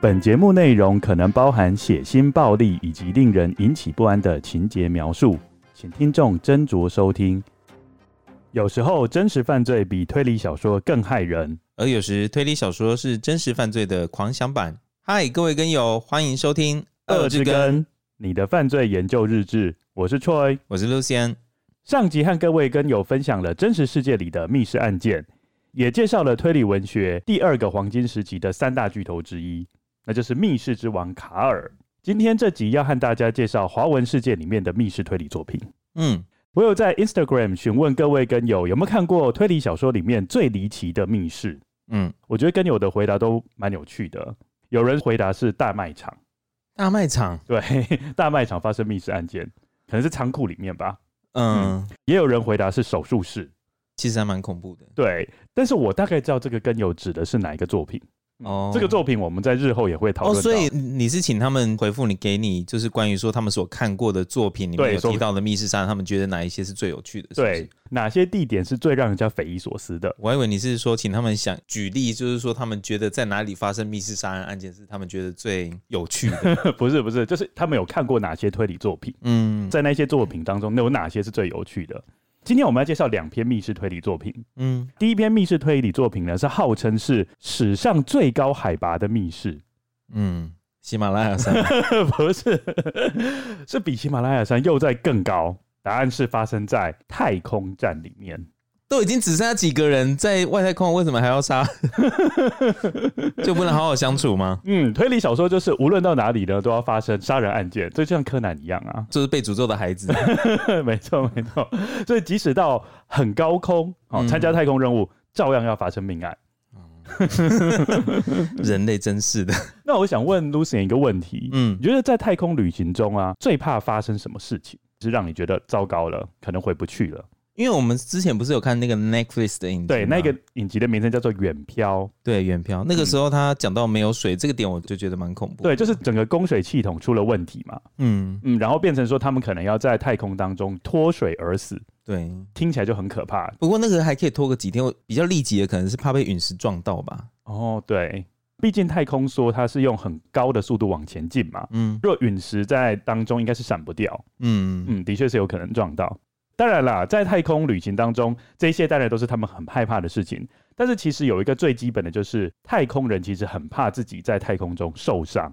本节目内容可能包含血腥、暴力以及令人引起不安的情节描述，请听众斟酌收听。有时候，真实犯罪比推理小说更害人，而有时推理小说是真实犯罪的狂想版。嗨，各位根友，欢迎收听《恶之根你的犯罪研究日志》，我是 Troy，我是 Lucien。上集和各位跟友分享了真实世界里的密室案件，也介绍了推理文学第二个黄金时期的三大巨头之一。那就是密室之王卡尔。今天这集要和大家介绍华文世界里面的密室推理作品。嗯，我有在 Instagram 询问各位跟友有没有看过推理小说里面最离奇的密室。嗯，我觉得跟友的回答都蛮有趣的。有人回答是大卖场，大卖场，对，大卖场发生密室案件，可能是仓库里面吧。嗯，嗯，也有人回答是手术室，其实还蛮恐怖的。对，但是我大概知道这个根有指的是哪一个作品。哦，这个作品我们在日后也会讨论。哦，所以你是请他们回复你，给你就是关于说他们所看过的作品里面有提到的密室杀人，他们觉得哪一些是最有趣的是不是？对，哪些地点是最让人家匪夷所思的？我还以为你是说请他们想举例，就是说他们觉得在哪里发生密室杀人案件是他们觉得最有趣的？不是不是，就是他们有看过哪些推理作品？嗯，在那些作品当中，那有哪些是最有趣的？今天我们要介绍两篇密室推理作品。嗯，第一篇密室推理作品呢，是号称是史上最高海拔的密室。嗯，喜马拉雅山 不是，是比喜马拉雅山又在更高。答案是发生在太空站里面。都已经只剩下几个人在外太空，为什么还要杀？就不能好好相处吗？嗯，推理小说就是无论到哪里呢，都要发生杀人案件，就像柯南一样啊，就是被诅咒的孩子。没错，没错。所以即使到很高空，哦，参加太空任务，照样要发生命案。人类真是的。那我想问 Lucien 一个问题，嗯，你觉得在太空旅行中啊，最怕发生什么事情，是让你觉得糟糕了，可能回不去了？因为我们之前不是有看那个 Netflix 的影集，对，那个影集的名称叫做《远漂》。对，《远漂》那个时候他讲到没有水、嗯、这个点，我就觉得蛮恐怖。对，就是整个供水系统出了问题嘛。嗯嗯，然后变成说他们可能要在太空当中脱水而死。对，听起来就很可怕。不过那个还可以拖个几天，比较立即的可能是怕被陨石撞到吧。哦，对，毕竟太空梭它是用很高的速度往前进嘛。嗯，若陨石在当中应该是闪不掉。嗯嗯，的确是有可能撞到。当然啦，在太空旅行当中，这些当然都是他们很害怕的事情。但是其实有一个最基本的就是，太空人其实很怕自己在太空中受伤。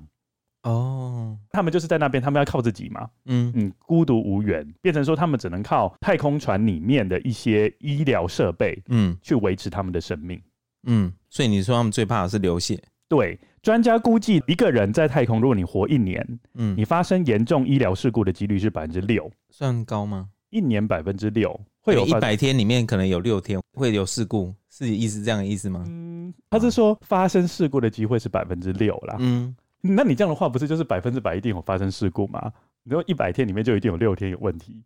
哦，他们就是在那边，他们要靠自己嘛。嗯嗯，孤独无援，变成说他们只能靠太空船里面的一些医疗设备，嗯，去维持他们的生命。嗯，所以你说他们最怕的是流血？对，专家估计一个人在太空，如果你活一年，嗯，你发生严重医疗事故的几率是百分之六，算高吗？一年百分之六会有一百天里面可能有六天会有事故，是意思这样的意思吗？嗯，他是说发生事故的机会是百分之六啦。嗯，那你这样的话不是就是百分之百一定有发生事故吗？你说一百天里面就一定有六天有问题，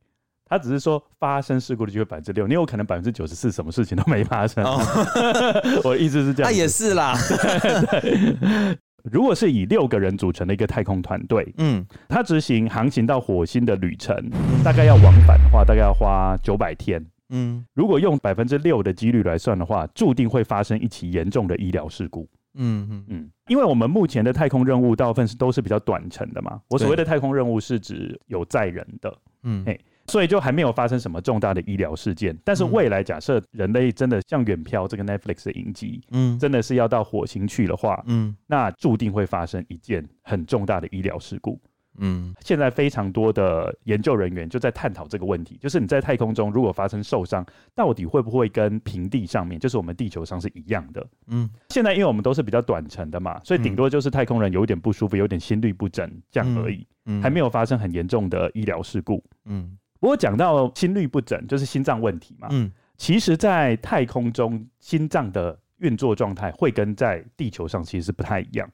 他只是说发生事故的机会百分之六，你有可能百分之九十四什么事情都没发生。哦、我的意思是这样，那也是啦。对如果是以六个人组成的一个太空团队，嗯，他执行航行到火星的旅程，大概要往返的话，大概要花九百天，嗯，如果用百分之六的几率来算的话，注定会发生一起严重的医疗事故，嗯嗯。嗯，因为我们目前的太空任务大部分是都是比较短程的嘛，我所谓的太空任务是指有载人的，嗯，嘿。所以就还没有发生什么重大的医疗事件，但是未来假设人类真的像远漂这个 Netflix 的影集，嗯，真的是要到火星去的话，嗯，那注定会发生一件很重大的医疗事故，嗯，现在非常多的研究人员就在探讨这个问题，就是你在太空中如果发生受伤，到底会不会跟平地上面，就是我们地球上是一样的，嗯，现在因为我们都是比较短程的嘛，所以顶多就是太空人有点不舒服，有点心律不整这样而已，嗯，还没有发生很严重的医疗事故，嗯。不过讲到心律不整，就是心脏问题嘛。嗯，其实，在太空中，心脏的运作状态会跟在地球上其实是不太一样。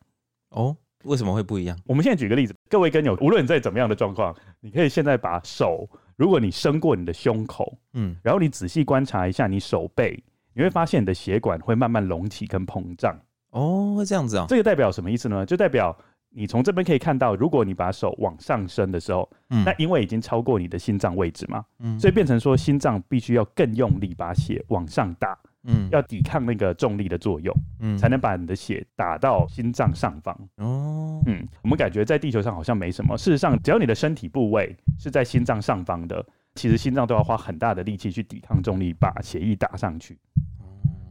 哦，为什么会不一样？我们现在举个例子，各位跟友，无论你在怎么样的状况，你可以现在把手，如果你伸过你的胸口，嗯，然后你仔细观察一下你手背，你会发现你的血管会慢慢隆起跟膨胀。哦，会这样子啊？这个代表什么意思呢？就代表你从这边可以看到，如果你把手往上升的时候，嗯，那因为已经超过你的心脏位置嘛，嗯，所以变成说心脏必须要更用力把血往上打，嗯，要抵抗那个重力的作用，嗯，才能把你的血打到心脏上方。哦，嗯，我们感觉在地球上好像没什么，事实上，只要你的身体部位是在心脏上方的，其实心脏都要花很大的力气去抵抗重力，把血液打上去。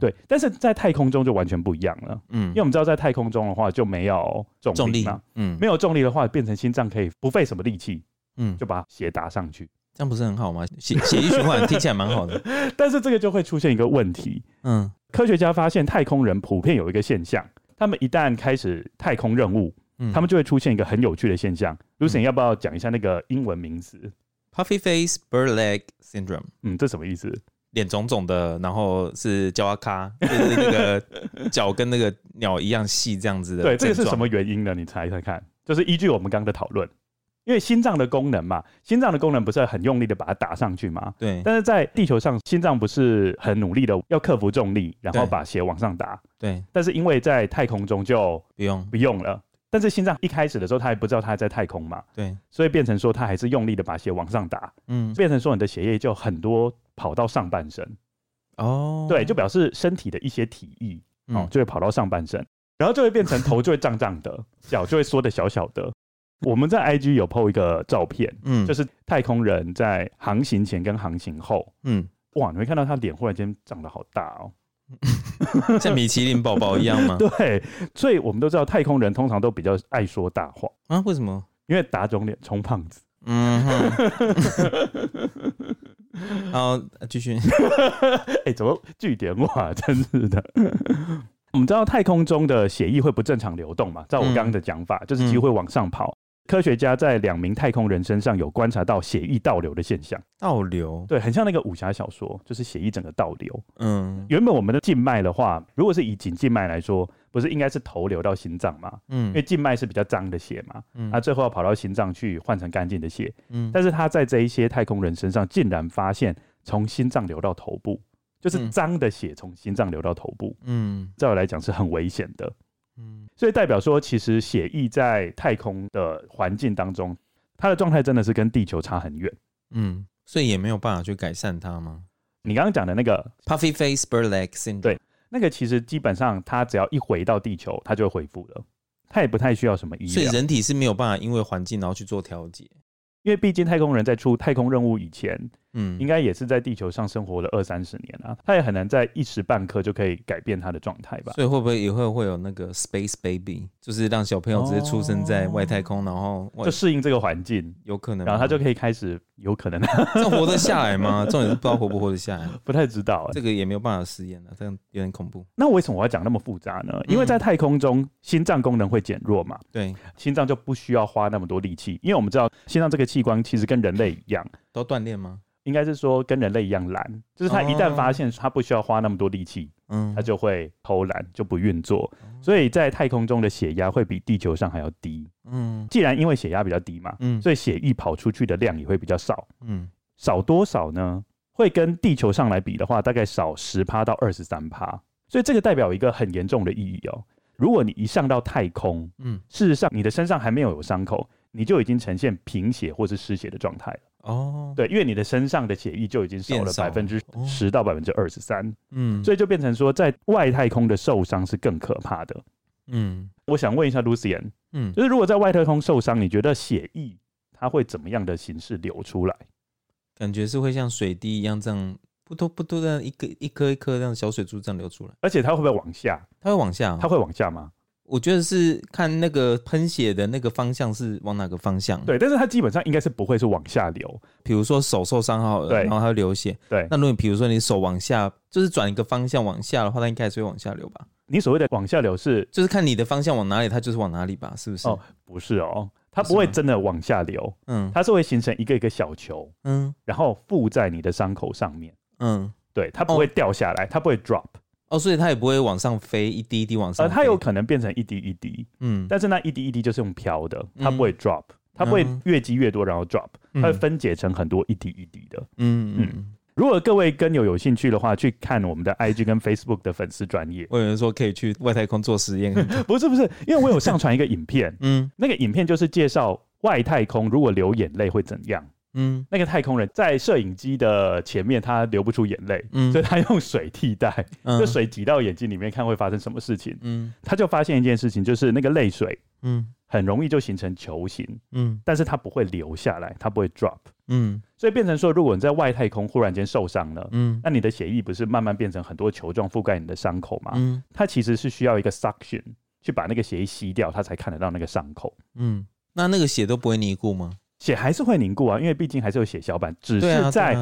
对，但是在太空中就完全不一样了，嗯，因为我们知道在太空中的话就没有重力嘛，嗯，没有重力的话，变成心脏可以不费什么力气，嗯，就把血打上去，这样不是很好吗？血血液循环听起来蛮好的，但是这个就会出现一个问题，嗯，科学家发现太空人普遍有一个现象，他们一旦开始太空任务，嗯，他们就会出现一个很有趣的现象，Lucien 要不要讲一下那个英文名词？Puffy face bird leg syndrome，嗯，这什么意思？脸肿肿的，然后是脚阿卡，就是那个脚跟那个鸟一样细，这样子的。对，这个是什么原因呢？你猜猜看。就是依据我们刚刚的讨论，因为心脏的功能嘛，心脏的功能不是很用力的把它打上去嘛？对。但是在地球上，心脏不是很努力的要克服重力，然后把血往上打。对。但是因为在太空中就不用不用了。但是心脏一开始的时候，他还不知道他还在太空嘛？对。所以变成说，他还是用力的把血往上打。嗯。变成说，你的血液就很多跑到上半身。哦。对，就表示身体的一些体液哦，就会跑到上半身，然后就会变成头就会胀胀的，脚就会缩的小小的。我们在 IG 有 PO 一个照片，嗯，就是太空人在航行前跟航行后，嗯，哇，你会看到他脸忽然间长得好大哦。像米其林宝宝一样吗？对，所以我们都知道太空人通常都比较爱说大话啊。为什么？因为打肿脸充胖子。嗯哼。然后继续。哎、欸，怎么据点话？真是的。我们知道太空中的血液会不正常流动嘛？照我刚刚的讲法，嗯、就是机会往上跑。科学家在两名太空人身上有观察到血液倒流的现象。倒流，对，很像那个武侠小说，就是血液整个倒流。嗯，原本我们的静脉的话，如果是以颈静脉来说，不是应该是头流到心脏吗？嗯，因为静脉是比较脏的血嘛。嗯，那最后要跑到心脏去换成干净的血。嗯，但是他在这一些太空人身上，竟然发现从心脏流到头部，就是脏的血从心脏流到头部。嗯，在我来讲是很危险的。嗯，所以代表说，其实血液在太空的环境当中，它的状态真的是跟地球差很远。嗯，所以也没有办法去改善它吗？你刚刚讲的那个 puffy face bird leg syndrome，对，那个其实基本上它只要一回到地球，它就会恢复了，它也不太需要什么医疗。所以人体是没有办法因为环境然后去做调节。因为毕竟太空人在出太空任务以前，嗯，应该也是在地球上生活了二三十年啊，他也很难在一时半刻就可以改变他的状态吧。所以会不会以后会有那个 Space Baby，就是让小朋友直接出生在外太空，然后就适应这个环境，有可能，然后他就可以开始。有可能，这活得下来吗？重点是不知道活不活得下来，不太知道、欸。这个也没有办法实验了，这样有点恐怖。那为什么我要讲那么复杂呢？因为在太空中，心脏功能会减弱嘛。对，心脏就不需要花那么多力气，因为我们知道心脏这个器官其实跟人类一样，都锻炼吗？应该是说跟人类一样懒，就是他一旦发现他不需要花那么多力气，嗯，他就会偷懒就不运作，所以在太空中的血压会比地球上还要低，嗯，既然因为血压比较低嘛，嗯，所以血液跑出去的量也会比较少，嗯，少多少呢？会跟地球上来比的话，大概少十趴到二十三趴，所以这个代表一个很严重的意义哦。如果你一上到太空，嗯，事实上你的身上还没有有伤口，你就已经呈现贫血或是失血的状态了。哦，对，因为你的身上的血液就已经少了百分之十到百分之二十三，嗯，所以就变成说，在外太空的受伤是更可怕的。嗯，我想问一下 Lucien，嗯，就是如果在外太空受伤，你觉得血液它会怎么样的形式流出来？感觉是会像水滴一样这样，不都不都这样一个一颗一颗这样小水珠这样流出来？而且它会不会往下？它会往下？它会往下吗？我觉得是看那个喷血的那个方向是往哪个方向。对，但是它基本上应该是不会是往下流。比如说手受伤好了，对，然后它会流血。对，那如果你比如说你手往下，就是转一个方向往下的话，它应该还是会往下流吧？你所谓的往下流是，就是看你的方向往哪里，它就是往哪里吧？是不是？哦，不是哦，它不会真的往下流。嗯，它是会形成一个一个小球，嗯，然后附在你的伤口上面。嗯，对，它不会掉下来，它不会 drop。哦，所以它也不会往上飞，一滴一滴往上。呃，它有可能变成一滴一滴，嗯，但是那一滴一滴就是用飘的，它不会 drop，它不会越积越多然后 drop，它会分解成很多一滴一滴的，嗯嗯。如果各位跟友有兴趣的话，去看我们的 IG 跟 Facebook 的粉丝专业。我有人说可以去外太空做实验，不是不是，因为我有上传一个影片，嗯，那个影片就是介绍外太空如果流眼泪会怎样。嗯，那个太空人在摄影机的前面，他流不出眼泪，嗯，所以他用水替代，嗯，就水挤到眼睛里面，看会发生什么事情。嗯，他就发现一件事情，就是那个泪水，嗯，很容易就形成球形，嗯，但是它不会流下来，它不会 drop，嗯，所以变成说，如果你在外太空忽然间受伤了，嗯，那你的血液不是慢慢变成很多球状覆盖你的伤口吗？嗯，它其实是需要一个 suction 去把那个血液吸掉，它才看得到那个伤口。嗯，那那个血都不会凝固吗？血还是会凝固啊，因为毕竟还是有血小板，只是在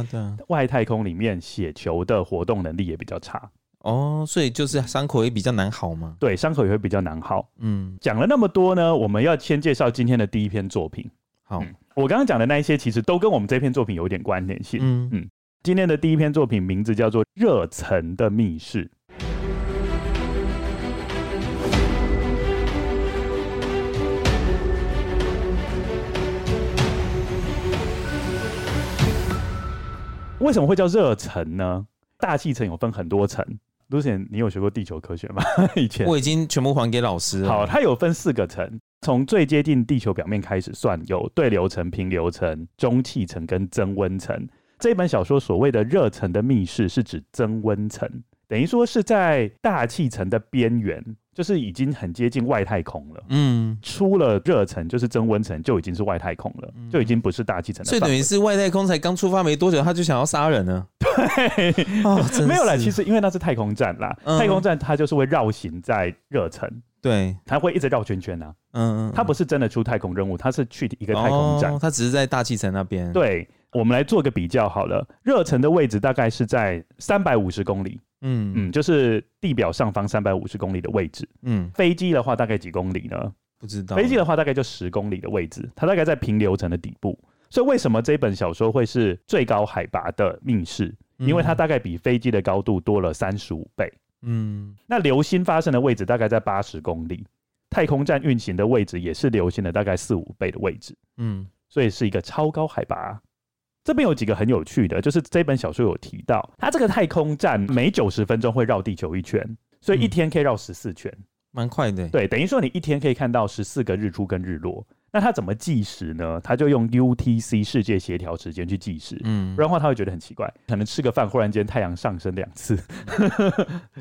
外太空里面，血球的活动能力也比较差哦，所以就是伤口也比较难好吗？对，伤口也会比较难好。嗯，讲了那么多呢，我们要先介绍今天的第一篇作品。好，嗯、我刚刚讲的那一些其实都跟我们这篇作品有一点关联性。嗯嗯，今天的第一篇作品名字叫做《热层的密室》。为什么会叫热层呢？大气层有分很多层。Lucien，你有学过地球科学吗？以前我已经全部还给老师了。好，它有分四个层，从最接近地球表面开始算，有对流层、平流层、中气层跟增温层。这本小说所谓的热层的密室，是指增温层，等于说是在大气层的边缘。就是已经很接近外太空了，嗯，出了热层就是增温层，就已经是外太空了，嗯、就已经不是大气层了。所以等于是外太空才刚出发没多久，他就想要杀人呢？对，哦、没有啦，其实因为那是太空站啦，嗯、太空站它就是会绕行在热层，对，它会一直绕圈圈啊，嗯嗯，它不是真的出太空任务，它是去一个太空站，它、哦、只是在大气层那边。对，我们来做个比较好了，热层的位置大概是在三百五十公里。嗯嗯，就是地表上方三百五十公里的位置。嗯，飞机的话大概几公里呢？不知道。飞机的话大概就十公里的位置，它大概在平流层的底部。所以为什么这本小说会是最高海拔的密室？因为它大概比飞机的高度多了三十五倍。嗯，那流星发生的位置大概在八十公里，太空站运行的位置也是流星的大概四五倍的位置。嗯，所以是一个超高海拔。这边有几个很有趣的，就是这本小说有提到，它这个太空站每九十分钟会绕地球一圈，所以一天可以绕十四圈，蛮快的。对，等于说你一天可以看到十四个日出跟日落。那他怎么计时呢？他就用 UTC 世界协调时间去计时，嗯，不然的话他会觉得很奇怪，可能吃个饭，忽然间太阳上升两次。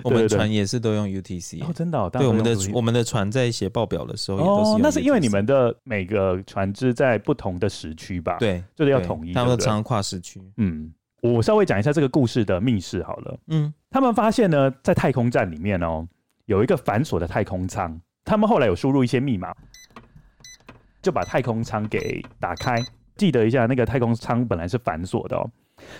我们船也是都用 UTC 哦，真的、哦。对，我们的我们的船在写报表的时候也都是、哦。那是因为你们的每个船只在不同的时区吧？对，就是要统一。他们常常跨时区。嗯，我稍微讲一下这个故事的密室好了。嗯，他们发现呢，在太空站里面哦，有一个反锁的太空舱，他们后来有输入一些密码。就把太空舱给打开，记得一下，那个太空舱本来是反锁的哦。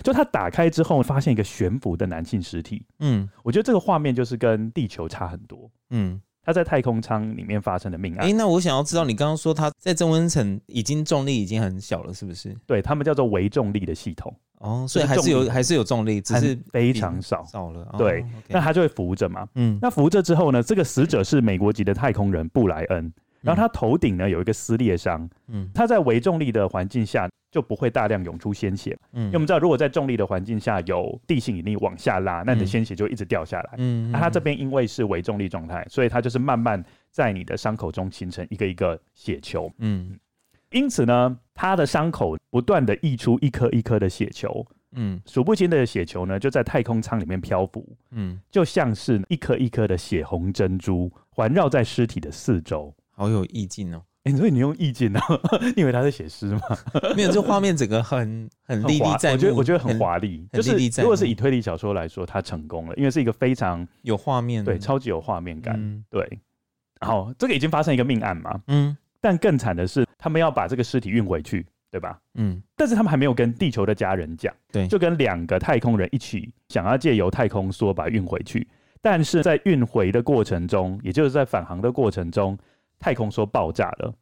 就它打开之后，发现一个悬浮的男性尸体。嗯，我觉得这个画面就是跟地球差很多。嗯，他在太空舱里面发生的命案。哎、欸，那我想要知道，你刚刚说他在增温层已经重力已经很小了，是不是？对，他们叫做微重力的系统。哦，所以还是有还是有重力，只是非常少少了。对，那他就会浮着嘛。嗯，那浮着之后呢，这个死者是美国籍的太空人布莱恩。然后他头顶呢有一个撕裂伤，嗯，他在微重力的环境下就不会大量涌出鲜血，嗯，因为我们知道如果在重力的环境下有地心引力往下拉，那你的鲜血就一直掉下来，嗯，那他这边因为是微重力状态，所以他就是慢慢在你的伤口中形成一个一个血球，嗯，因此呢，他的伤口不断的溢出一颗一颗的血球，嗯，数不清的血球呢就在太空舱里面漂浮，嗯，就像是一颗一颗的血红珍珠环绕在尸体的四周。好有意境哦！哎、欸，所以你用意境呢？你以为他在写诗吗？没有，这画面整个很很历历在目。我觉得我觉得很华丽，就是如果是以推理小说来说，它成功了，因为是一个非常有画面，对，超级有画面感。嗯、对，好，这个已经发生一个命案嘛？嗯，但更惨的是，他们要把这个尸体运回去，对吧？嗯，但是他们还没有跟地球的家人讲，对，就跟两个太空人一起想要借由太空梭把它运回去，但是在运回的过程中，也就是在返航的过程中。太空梭爆炸了，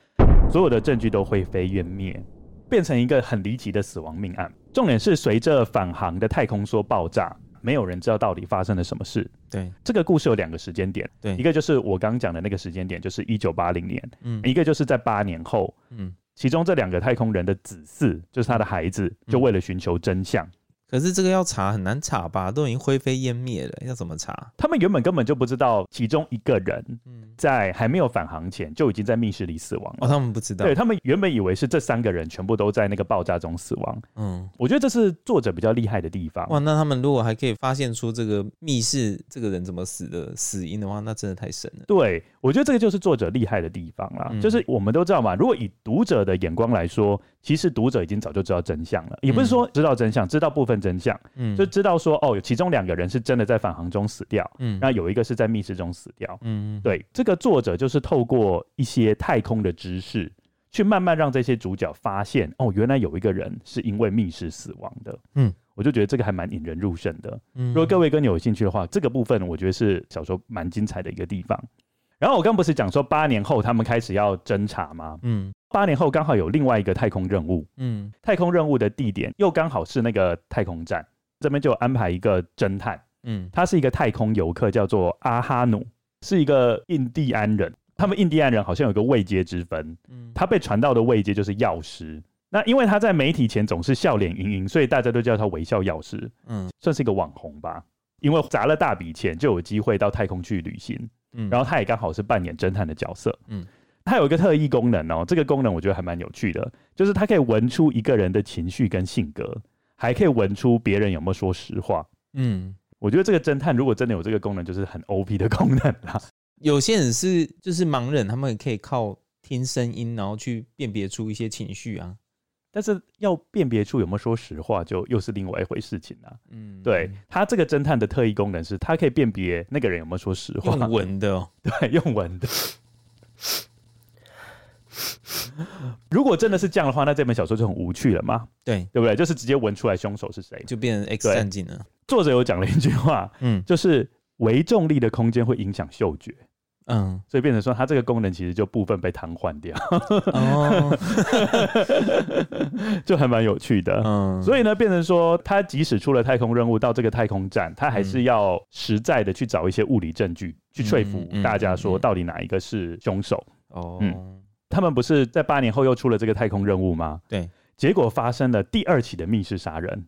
所有的证据都灰飞烟灭，变成一个很离奇的死亡命案。重点是，随着返航的太空梭爆炸，没有人知道到底发生了什么事。对，这个故事有两个时间点，对，一个就是我刚讲的那个时间点，就是一九八零年，嗯，一个就是在八年后，嗯，其中这两个太空人的子嗣，就是他的孩子，就为了寻求真相，可是这个要查很难查吧？都已经灰飞烟灭了，要怎么查？他们原本根本就不知道其中一个人在还没有返航前就已经在密室里死亡了。哦，他们不知道。对，他们原本以为是这三个人全部都在那个爆炸中死亡。嗯，我觉得这是作者比较厉害的地方。哇，那他们如果还可以发现出这个密室这个人怎么死的死因的话，那真的太神了。对，我觉得这个就是作者厉害的地方啦。嗯，就是我们都知道嘛，如果以读者的眼光来说，其实读者已经早就知道真相了，也不是说知道真相，知道部分真相。嗯。就知道说哦，有其中两个人是真的在返航中死掉，嗯，那有一个是在密室中死掉，嗯，对，这个作者就是透过一些太空的知识，去慢慢让这些主角发现，哦，原来有一个人是因为密室死亡的，嗯，我就觉得这个还蛮引人入胜的，嗯，如果各位跟你有兴趣的话，这个部分我觉得是小说蛮精彩的一个地方。然后我刚不是讲说八年后他们开始要侦查吗？嗯，八年后刚好有另外一个太空任务，嗯，太空任务的地点又刚好是那个太空站。这边就安排一个侦探，嗯，他是一个太空游客，叫做阿哈努，是一个印第安人。他们印第安人好像有个位阶之分，嗯，他被传到的位阶就是药师。那因为他在媒体前总是笑脸盈盈，所以大家都叫他微笑药师，嗯，算是一个网红吧。因为砸了大笔钱，就有机会到太空去旅行，嗯，然后他也刚好是扮演侦探的角色，嗯，他有一个特异功能哦，这个功能我觉得还蛮有趣的，就是它可以闻出一个人的情绪跟性格。还可以闻出别人有没有说实话。嗯，我觉得这个侦探如果真的有这个功能，就是很 OP 的功能啦。有些人是就是盲人，他们也可以靠听声音，然后去辨别出一些情绪啊。但是要辨别出有没有说实话，就又是另外一回事情了。嗯，对，他这个侦探的特异功能是，他可以辨别那个人有没有说实话。用闻的哦，对，用闻的。如果真的是这样的话，那这本小说就很无趣了嘛？对，对不对？就是直接闻出来凶手是谁，就变成 X 战警了。作者有讲了一句话，嗯，就是微重力的空间会影响嗅觉，嗯，所以变成说它这个功能其实就部分被瘫痪掉，哦，就还蛮有趣的，嗯，所以呢，变成说他即使出了太空任务到这个太空站，他还是要实在的去找一些物理证据，去说服大家说到底哪一个是凶手，哦，嗯。他们不是在八年后又出了这个太空任务吗？对，结果发生了第二起的密室杀人，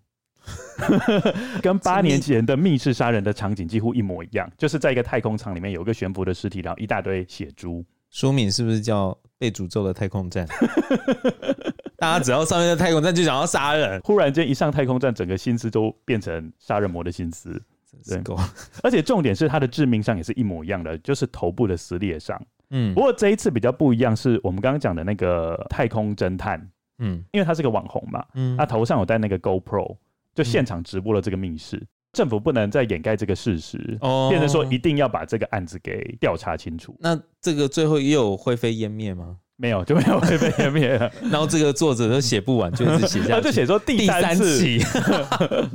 跟八年前的密室杀人的场景几乎一模一样，就是在一个太空舱里面有一个悬浮的尸体，然后一大堆血珠。书名是不是叫《被诅咒的太空站》？大家只要上面的太空站就想要杀人，忽然间一上太空站，整个心思都变成杀人魔的心思。真够，而且重点是他的致命伤也是一模一样的，就是头部的撕裂伤。嗯，不过这一次比较不一样，是我们刚刚讲的那个太空侦探，嗯，因为他是个网红嘛，嗯，他头上有戴那个 GoPro，就现场直播了这个密室，政府不能再掩盖这个事实，哦，变成说一定要把这个案子给调查清楚。那这个最后也有灰飞烟灭吗？没有，就没有灰飞烟灭了。然后这个作者都写不完，就一直写下去，他就写说第三期。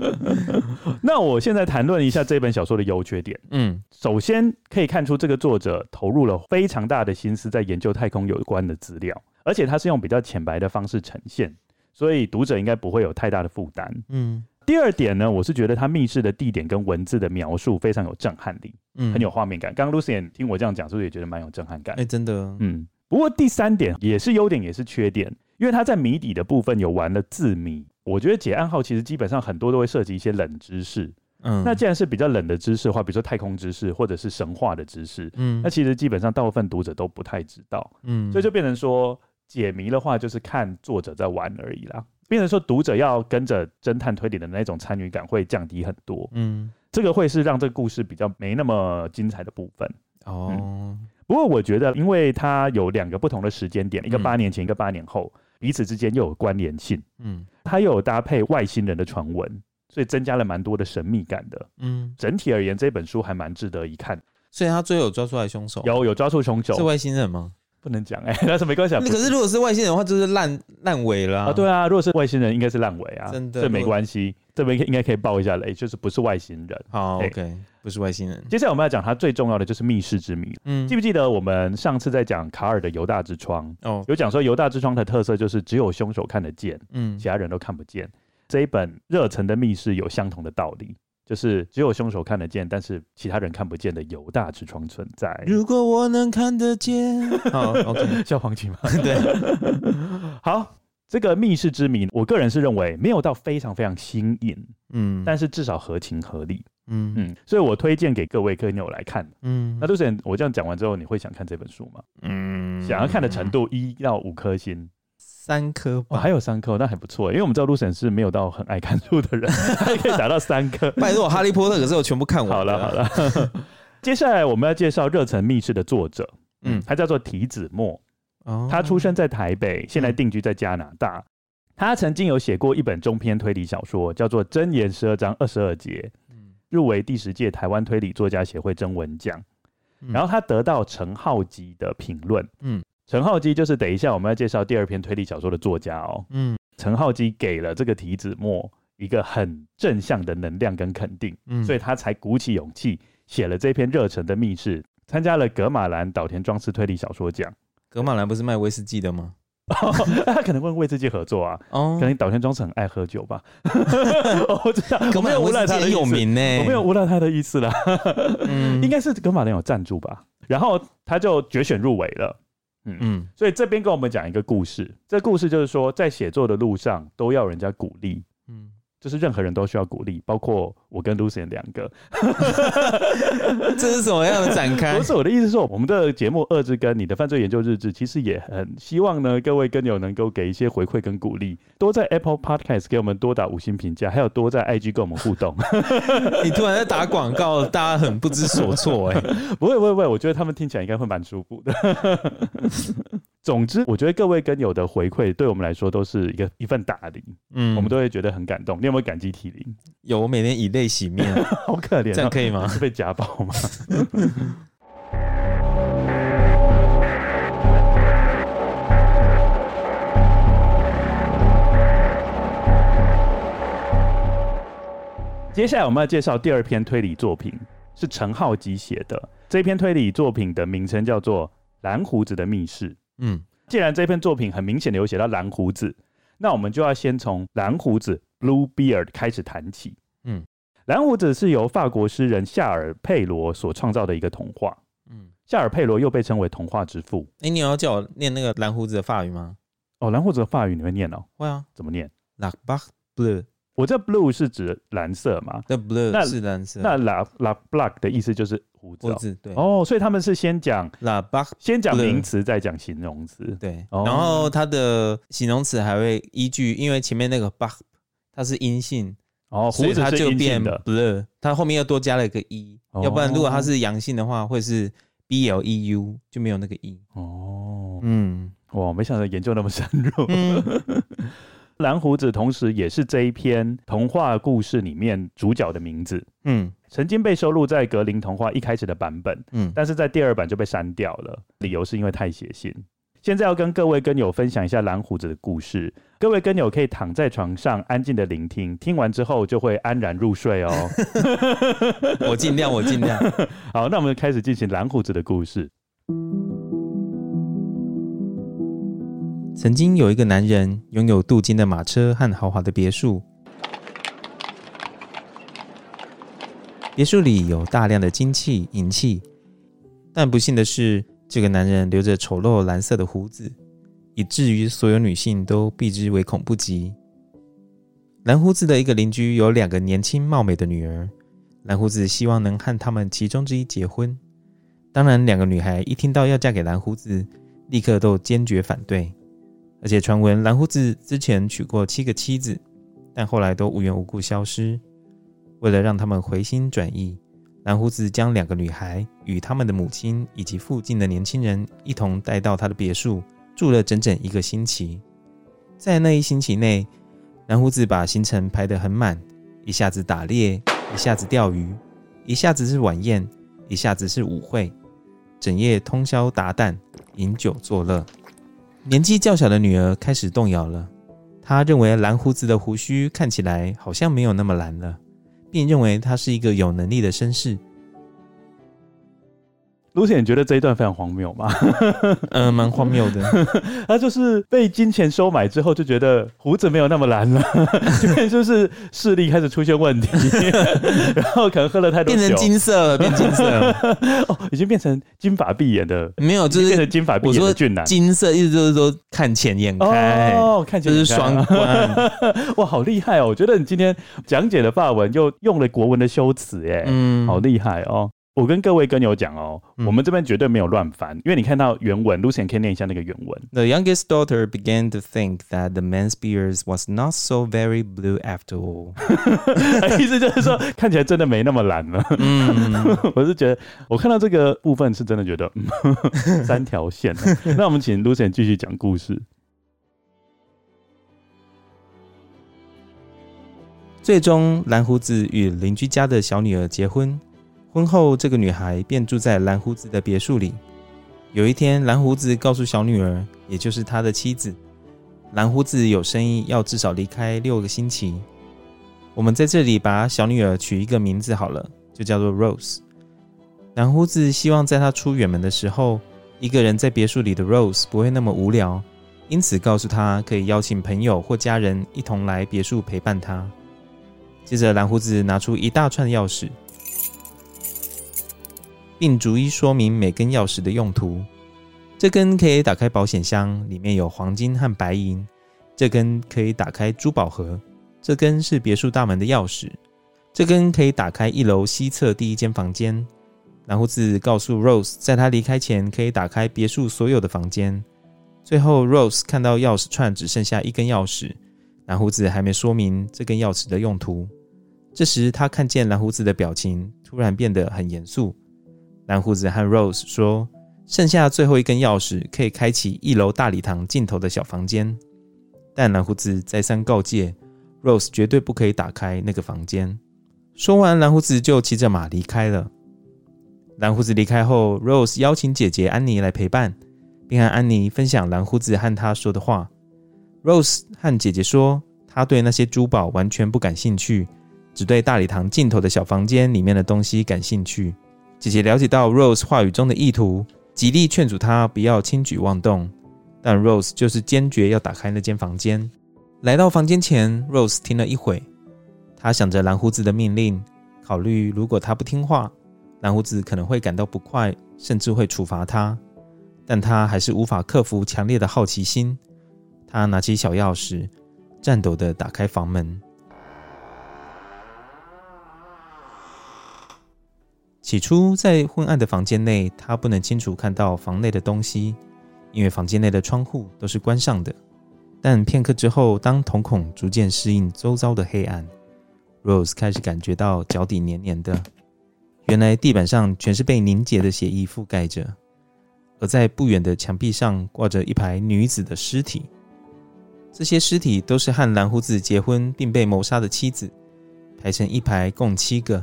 那我现在谈论一下这本小说的优缺点。嗯，首先可以看出这个作者投入了非常大的心思在研究太空有关的资料，而且他是用比较浅白的方式呈现，所以读者应该不会有太大的负担。嗯，第二点呢，我是觉得他密室的地点跟文字的描述非常有震撼力，嗯，很有画面感。刚刚 Lucien 听我这样讲，是不是也觉得蛮有震撼感？哎，真的，嗯。不过第三点也是优点，也是缺点，因为他在谜底的部分有玩了字谜。我觉得解暗号其实基本上很多都会涉及一些冷知识。嗯，那既然是比较冷的知识的话，比如说太空知识或者是神话的知识，嗯，那其实基本上大部分读者都不太知道。嗯，所以就变成说解谜的话，就是看作者在玩而已啦。变成说读者要跟着侦探推理的那种参与感会降低很多。嗯，这个会是让这个故事比较没那么精彩的部分。哦。嗯不过我觉得，因为它有两个不同的时间点，一个八年前，一个八年后，彼此之间又有关联性。嗯，它又有搭配外星人的传闻，所以增加了蛮多的神秘感的。嗯，整体而言，这本书还蛮值得一看。所以他最后有抓出来凶手，有有抓出凶手，是外星人吗？不能讲哎、欸，但是没关系。可是如果是外星人的话，就是烂烂尾了啊，啊。对啊，如果是外星人，应该是烂尾啊。真的，这没关系。这边应该可以爆一下雷，就是不是外星人。好，OK，不是外星人。接下来我们要讲它最重要的就是密室之谜。嗯，记不记得我们上次在讲卡尔的犹大之窗？哦，有讲说犹大之窗的特色就是只有凶手看得见，嗯，其他人都看不见。这一本热忱的密室有相同的道理。就是只有凶手看得见，但是其他人看不见的犹大之窗存在。如果我能看得见，好，OK，叫黄启吗？对，好，这个密室之谜，我个人是认为没有到非常非常新颖，嗯，但是至少合情合理，嗯嗯，所以我推荐给各位歌友来看，嗯。那 Lucien，我这样讲完之后，你会想看这本书吗？嗯，想要看的程度一到五颗星，三颗吧，还有三颗，那还不错，因为我们知道 Lucien 是没有到很爱看书的人，还可以达到三颗。拜托，哈利波特可是我全部看完了。好了好了，接下来我们要介绍《热忱密室》的作者，嗯，他叫做提子墨。他出生在台北，现在定居在加拿大。嗯、他曾经有写过一本中篇推理小说，叫做《真言十二章二十二节》，入围第十届台湾推理作家协会征文奖。然后他得到陈浩基的评论。嗯，陈浩基就是等一下我们要介绍第二篇推理小说的作家哦。嗯，陈浩基给了这个提子墨一个很正向的能量跟肯定，嗯，所以他才鼓起勇气写了这篇《热忱的密室》，参加了格马兰岛田庄司推理小说奖。格马兰不是卖威士忌的吗？他可能会为自己合作啊。哦，可能岛田庄司很爱喝酒吧。我知道，葛玛兰威士忌很有名呢。我没有诬赖他的意思啦。嗯，应该是葛玛兰有赞助吧。然后他就决选入围了。嗯嗯，所以这边跟我们讲一个故事。这故事就是说，在写作的路上都要人家鼓励。嗯。就是任何人都需要鼓励，包括我跟 Lucien 两个。这是什么样的展开？不是我的意思，说我们的节目《二之根》你的犯罪研究日志，其实也很希望呢，各位跟友能够给一些回馈跟鼓励，多在 Apple Podcast 给我们多打五星评价，还有多在 IG 跟我们互动。你突然在打广告，大家很不知所措哎、欸。不会不会不会，我觉得他们听起来应该会蛮舒服的。总之，我觉得各位跟友的回馈对我们来说都是一个一份大礼，嗯，我们都会觉得很感动。你有没有感激涕零？有，我每天以泪洗面，好可怜，这样可以吗？是被家暴吗？接下来我们要介绍第二篇推理作品，是陈浩基写的。这篇推理作品的名称叫做《蓝胡子的密室》。嗯，既然这篇作品很明显的有写到蓝胡子，那我们就要先从蓝胡子 （Blue Beard） 开始谈起。嗯，蓝胡子是由法国诗人夏尔佩罗所创造的一个童话。嗯，夏尔佩罗又被称为童话之父。哎、欸，你要叫我念那个蓝胡子的法语吗？哦，蓝胡子的法语你会念哦？会啊，怎么念？La Barbe Bleue。我这 blue 是指蓝色嘛？这 blue 那是蓝色。那 la la black 的意思就是胡子，哦。胡子对。哦，所以他们是先讲 la barbe，先讲名词，再讲形容词。对。然后它的形容词还会依据，因为前面那个 barbe 它是阴性，哦，胡子它就变 bleu，它后面又多加了一个 e，要不然如果它是阳性的话，会是 b l e u，就没有那个 e。哦。嗯。哇，没想到研究那么深入。嗯 蓝胡子同时也是这一篇童话故事里面主角的名字。嗯，曾经被收录在格林童话一开始的版本。嗯，但是在第二版就被删掉了，理由是因为太血腥。现在要跟各位跟友分享一下蓝胡子的故事，各位跟友可以躺在床上安静的聆听，听完之后就会安然入睡哦。我尽量，我尽量。好，那我们开始进行蓝胡子的故事。曾经有一个男人拥有镀金的马车和豪华的别墅，别墅里有大量的金器银器，但不幸的是，这个男人留着丑陋蓝色的胡子，以至于所有女性都避之唯恐不及。蓝胡子的一个邻居有两个年轻貌美的女儿，蓝胡子希望能和她们其中之一结婚。当然，两个女孩一听到要嫁给蓝胡子，立刻都坚决反对。而且传闻蓝胡子之前娶过七个妻子，但后来都无缘无故消失。为了让他们回心转意，蓝胡子将两个女孩与他们的母亲以及附近的年轻人一同带到他的别墅，住了整整一个星期。在那一星期内，蓝胡子把行程排得很满，一下子打猎，一下子钓鱼，一下子是晚宴，一下子是舞会，整夜通宵达旦，饮酒作乐。年纪较小的女儿开始动摇了，她认为蓝胡子的胡须看起来好像没有那么蓝了，并认为他是一个有能力的绅士。Lucy，你觉得这一段非常荒谬吗？嗯，蛮荒谬的。他就是被金钱收买之后，就觉得胡子没有那么蓝了，这边就是视力开始出现问题，然后可能喝了太多酒，变成金色了，变金色了，哦，已经变成金发碧眼的，没有，就是变成金发碧眼的俊男。金色意思就是说看钱眼开，哦，看钱眼开，就是双关。哇，好厉害哦！我觉得你今天讲解的法文又用了国文的修辞，耶，嗯，好厉害哦。我跟各位跟友讲哦，嗯、我们这边绝对没有乱翻，因为你看到原文，Lucien 可以念一下那个原文。The youngest daughter began to think that the man's beard was not so very blue after all。意思就是说，看起来真的没那么蓝了。嗯，我是觉得，我看到这个部分是真的觉得，嗯、三条线。那我们请 Lucien 继续讲故事。最终，蓝胡子与邻居家的小女儿结婚。婚后，这个女孩便住在蓝胡子的别墅里。有一天，蓝胡子告诉小女儿，也就是他的妻子，蓝胡子有生意要至少离开六个星期。我们在这里把小女儿取一个名字好了，就叫做 Rose。蓝胡子希望在他出远门的时候，一个人在别墅里的 Rose 不会那么无聊，因此告诉他可以邀请朋友或家人一同来别墅陪伴他。接着，蓝胡子拿出一大串钥匙。并逐一说明每根钥匙的用途。这根可以打开保险箱，里面有黄金和白银；这根可以打开珠宝盒；这根是别墅大门的钥匙；这根可以打开一楼西侧第一间房间。蓝胡子告诉 Rose，在他离开前可以打开别墅所有的房间。最后，Rose 看到钥匙串只剩下一根钥匙，蓝胡子还没说明这根钥匙的用途。这时，他看见蓝胡子的表情突然变得很严肃。蓝胡子和 Rose 说：“剩下最后一根钥匙可以开启一楼大礼堂尽头的小房间。”但蓝胡子再三告诫 Rose 绝对不可以打开那个房间。说完，蓝胡子就骑着马离开了。蓝胡子离开后，Rose 邀请姐姐安妮来陪伴，并和安妮分享蓝胡子和她说的话。Rose 和姐姐说，她对那些珠宝完全不感兴趣，只对大礼堂尽头的小房间里面的东西感兴趣。姐姐了解到 Rose 话语中的意图，极力劝阻她不要轻举妄动，但 Rose 就是坚决要打开那间房间。来到房间前，Rose 听了一会，她想着蓝胡子的命令，考虑如果她不听话，蓝胡子可能会感到不快，甚至会处罚她。但她还是无法克服强烈的好奇心，她拿起小钥匙，颤抖地打开房门。起初，在昏暗的房间内，他不能清楚看到房内的东西，因为房间内的窗户都是关上的。但片刻之后，当瞳孔逐渐适应周遭的黑暗，Rose 开始感觉到脚底黏黏的。原来地板上全是被凝结的血液覆盖着，而在不远的墙壁上挂着一排女子的尸体。这些尸体都是和蓝胡子结婚并被谋杀的妻子，排成一排，共七个。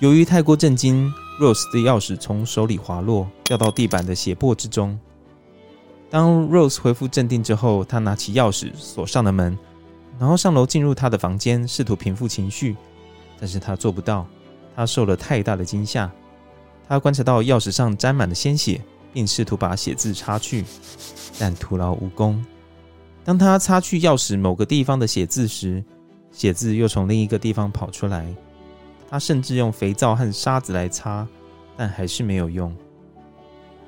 由于太过震惊，Rose 的钥匙从手里滑落，掉到地板的血泊之中。当 Rose 恢复镇定之后，她拿起钥匙锁上了门，然后上楼进入她的房间，试图平复情绪。但是她做不到，她受了太大的惊吓。她观察到钥匙上沾满了鲜血，并试图把血渍擦去，但徒劳无功。当她擦去钥匙某个地方的血渍时，血渍又从另一个地方跑出来。他甚至用肥皂和沙子来擦，但还是没有用。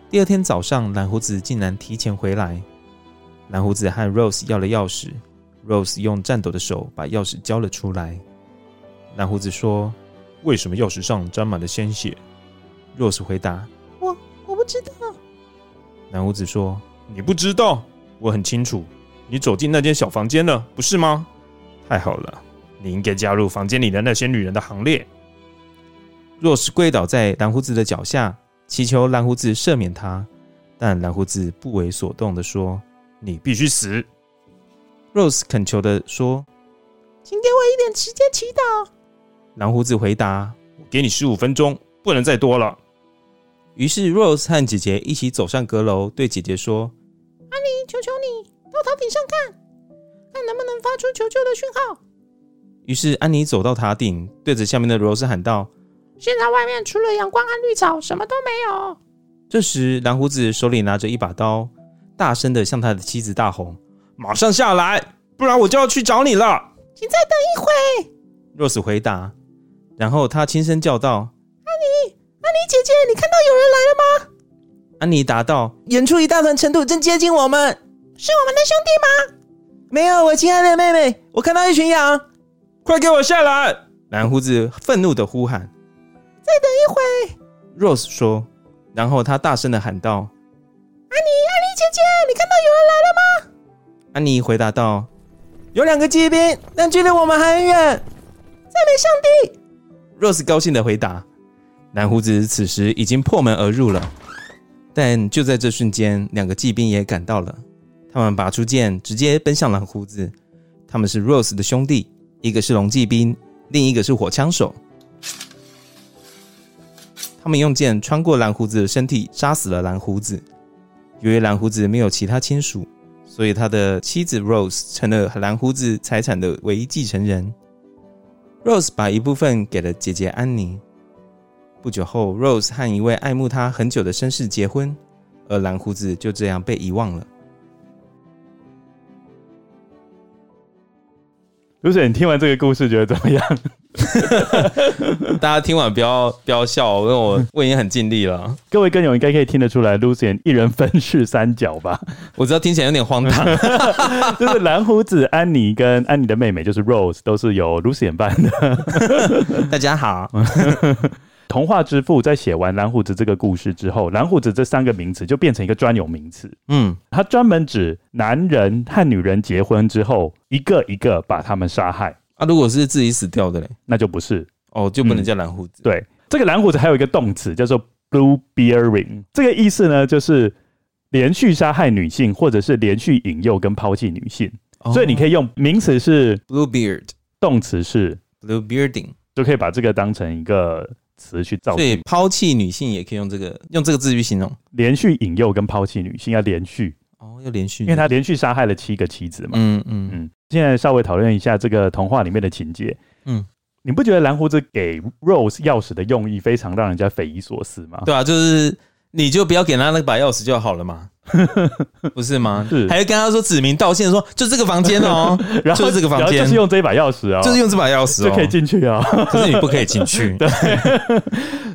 第二天早上，蓝胡子竟然提前回来。蓝胡子和 Rose 要了钥匙，Rose 用颤抖的手把钥匙交了出来。蓝胡子说：“为什么钥匙上沾满了鲜血？”Rose 回答：“我我不知道。”蓝胡子说：“你不知道？我很清楚。你走进那间小房间了，不是吗？太好了。”你应该加入房间里的那些女人的行列。Rose 跪倒在蓝胡子的脚下，祈求蓝胡子赦免他，但蓝胡子不为所动地说：“你必须死。”Rose 恳求地说：“请给我一点时间祈祷。”蓝胡子回答：“我给你十五分钟，不能再多了。”于是 Rose 和姐姐一起走上阁楼，对姐姐说：“安妮，求求你到塔顶上看，看能不能发出求救的讯号。”于是安妮走到塔顶，对着下面的 Rose 喊道：“现在外面除了阳光和绿草，什么都没有。这时，蓝胡子手里拿着一把刀，大声的向他的妻子大吼：“马上下来，不然我就要去找你了！”请再等一会。Rose 回答，然后他轻声叫道：“安妮，安妮姐姐，你看到有人来了吗？”安妮答道：“远处一大团尘土正接近我们，是我们的兄弟吗？”“没有，我亲爱的妹妹，我看到一群羊，快给我下来！”蓝胡子愤怒的呼喊。“再等一会。”Rose 说，然后他大声的喊道：“安妮，安妮姐姐，你看到有人来了吗？”安妮回答道：“有两个骑兵，但距离我们还很远。”“赞美上帝！”Rose 高兴的回答。蓝胡子此时已经破门而入了。但就在这瞬间，两个骑兵也赶到了。他们拔出剑，直接奔向蓝胡子。他们是 Rose 的兄弟，一个是龙骑兵，另一个是火枪手。他们用剑穿过蓝胡子的身体，杀死了蓝胡子。由于蓝胡子没有其他亲属，所以他的妻子 Rose 成了蓝胡子财产的唯一继承人。Rose 把一部分给了姐姐安妮。不久后，Rose 和一位爱慕她很久的绅士结婚，而蓝胡子就这样被遗忘了。Lucien，你听完这个故事觉得怎么样？大家听完不要不要笑，因为我我已经很尽力了。各位跟友应该可以听得出来，Lucian 一人分饰三角吧？我知道听起来有点荒唐，就是蓝胡子安妮跟安妮的妹妹就是 Rose 都是由 Lucian 扮的。大家好。童话之父在写完蓝胡子这个故事之后，蓝胡子这三个名词就变成一个专有名词。嗯，他专门指男人和女人结婚之后，一个一个把他们杀害。啊，如果是自己死掉的嘞，那就不是哦，就不能叫蓝胡子。嗯。对，这个蓝胡子还有一个动词叫做 blue bearding，这个意思呢，就是连续杀害女性，或者是连续引诱跟抛弃女性。哦。所以你可以用名词是 blue beard，动词是 blue bearding，就可以把这个当成一个。词去造，所以抛弃女性也可以用这个用这个字去形容，连续引诱跟抛弃女性要连续哦，要连续，因为他连续杀害了七个妻子嘛。嗯嗯嗯。现在稍微讨论一下这个童话里面的情节。嗯，你不觉得蓝胡子给 Rose 钥匙的用意非常让人家匪夷所思吗？对啊，就是你就不要给他那把钥匙就好了嘛。不是吗？是，还要跟他说指名道姓说，就这个房间哦，然后就是这个房间，就是用这一把钥匙啊，就是用这把钥匙就可以进去啊，可是你不可以进去。对，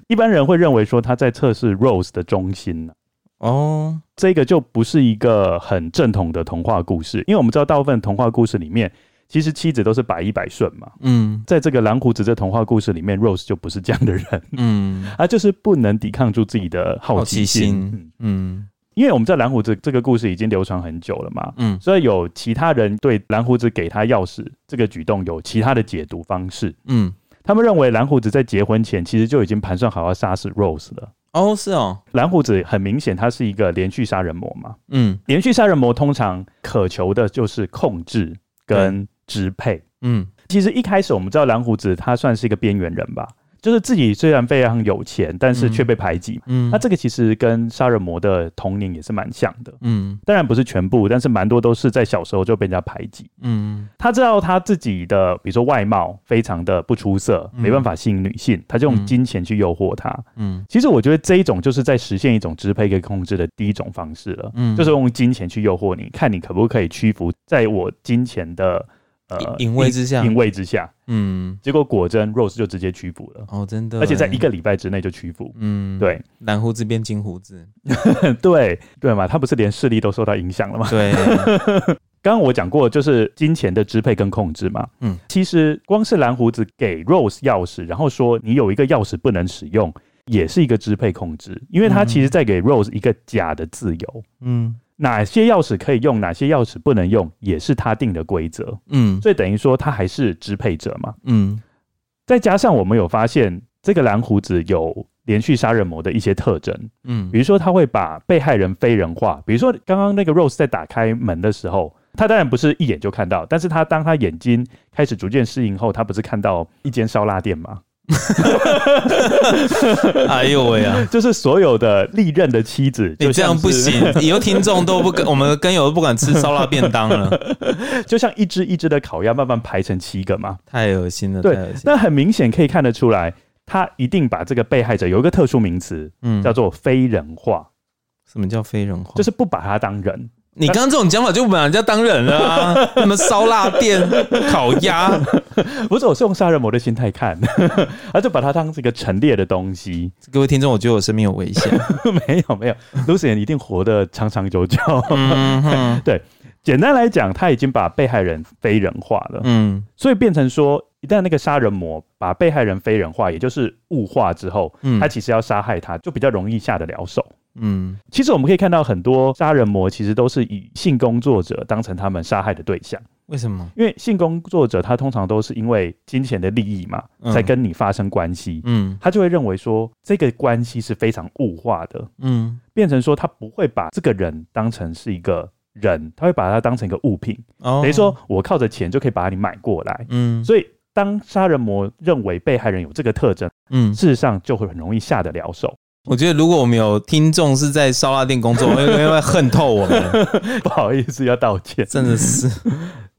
一般人会认为说他在测试 Rose 的忠心呢。哦，这个就不是一个很正统的童话故事，因为我们知道大部分童话故事里面。其实妻子都是百依百顺嘛，嗯，在这个蓝胡子这童话故事里面，Rose 就不是这样的人，嗯，啊就是不能抵抗住自己的好奇心，嗯，嗯，因为我们在蓝胡子这个故事已经流传很久了嘛，嗯，所以有其他人对蓝胡子给他钥匙这个举动有其他的解读方式，嗯，他们认为蓝胡子在结婚前其实就已经盘算好要杀死 Rose 了，哦，是哦，蓝胡子很明显他是一个连续杀人魔嘛，嗯，连续杀人魔通常渴求的就是控制跟支配，嗯，其实一开始我们知道蓝胡子他算是一个边缘人吧，就是自己虽然非常有钱，但是却被排挤，嗯，那这个其实跟杀人魔的童年也是蛮像的，嗯，当然不是全部，但是蛮多都是在小时候就被人家排挤，嗯，他知道他自己的比如说外貌非常的不出色，没办法吸引女性，他就用金钱去诱惑她，嗯，其实我觉得这一种就是在实现一种支配跟控制的第一种方式了，嗯，就是用金钱去诱惑你，看你可不可以屈服在我金钱的。呃，淫威之下，淫威之下，嗯，结果果真，Rose 就直接屈服了。哦，真的，而且在一个礼拜之内就屈服。嗯，对，蓝胡子变金胡子，对对嘛，他不是连视力都受到影响了吗？对，刚刚我讲过，就是金钱的支配跟控制嘛。嗯，其实光是蓝胡子给 Rose 钥匙，然后说你有一个钥匙不能使用，也是一个支配控制，因为他其实在给 Rose 一个假的自由。嗯。哪些钥匙可以用，哪些钥匙不能用，也是他定的规则。嗯，所以等于说他还是支配者嘛。嗯，再加上我们有发现，这个蓝胡子有连续杀人魔的一些特征。嗯，比如说他会把被害人非人化，比如说刚刚那个 Rose 在打开门的时候，他当然不是一眼就看到，但是他当他眼睛开始逐渐适应后，他不是看到一间烧腊店吗？哎呦喂啊！就是所有的历任的妻子，你这样不行，以后听众都不跟我们跟友都不敢吃烧腊便当了。就像一只一只的烤鸭慢慢排成七个嘛，太恶心了。对，那很明显可以看得出来，他一定把这个被害者有一个特殊名词，嗯，叫做非人化。什么叫非人化？就是不把他当人。你刚刚这种讲法就不把人家当人了啊！什么烧腊店、烤鸭，不是，我是用杀人魔的心态看，他就把他当这个陈列的东西。各位听众，我觉得我生命有危险。没有没有，Lucien 一定活得长长久久。嗯、对，简单来讲，他已经把被害人非人化了。嗯，所以变成说，一旦那个杀人魔把被害人非人化，也就是物化之后，嗯，他其实要杀害他，就比较容易下得了手。嗯，其实我们可以看到很多杀人魔其实都是以性工作者当成他们杀害的对象。为什么？因为性工作者他通常都是因为金钱的利益嘛，才跟你发生关系。嗯，他就会认为说这个关系是非常物化的。嗯，变成说他不会把这个人当成是一个人，他会把他当成一个物品。哦，等于说我靠着钱就可以把你买过来。嗯，所以当杀人魔认为被害人有这个特征，嗯，事实上就会很容易下得了手。我觉得，如果我们有听众是在烧腊店工作，会会恨透我们。不好意思，要道歉。真的是，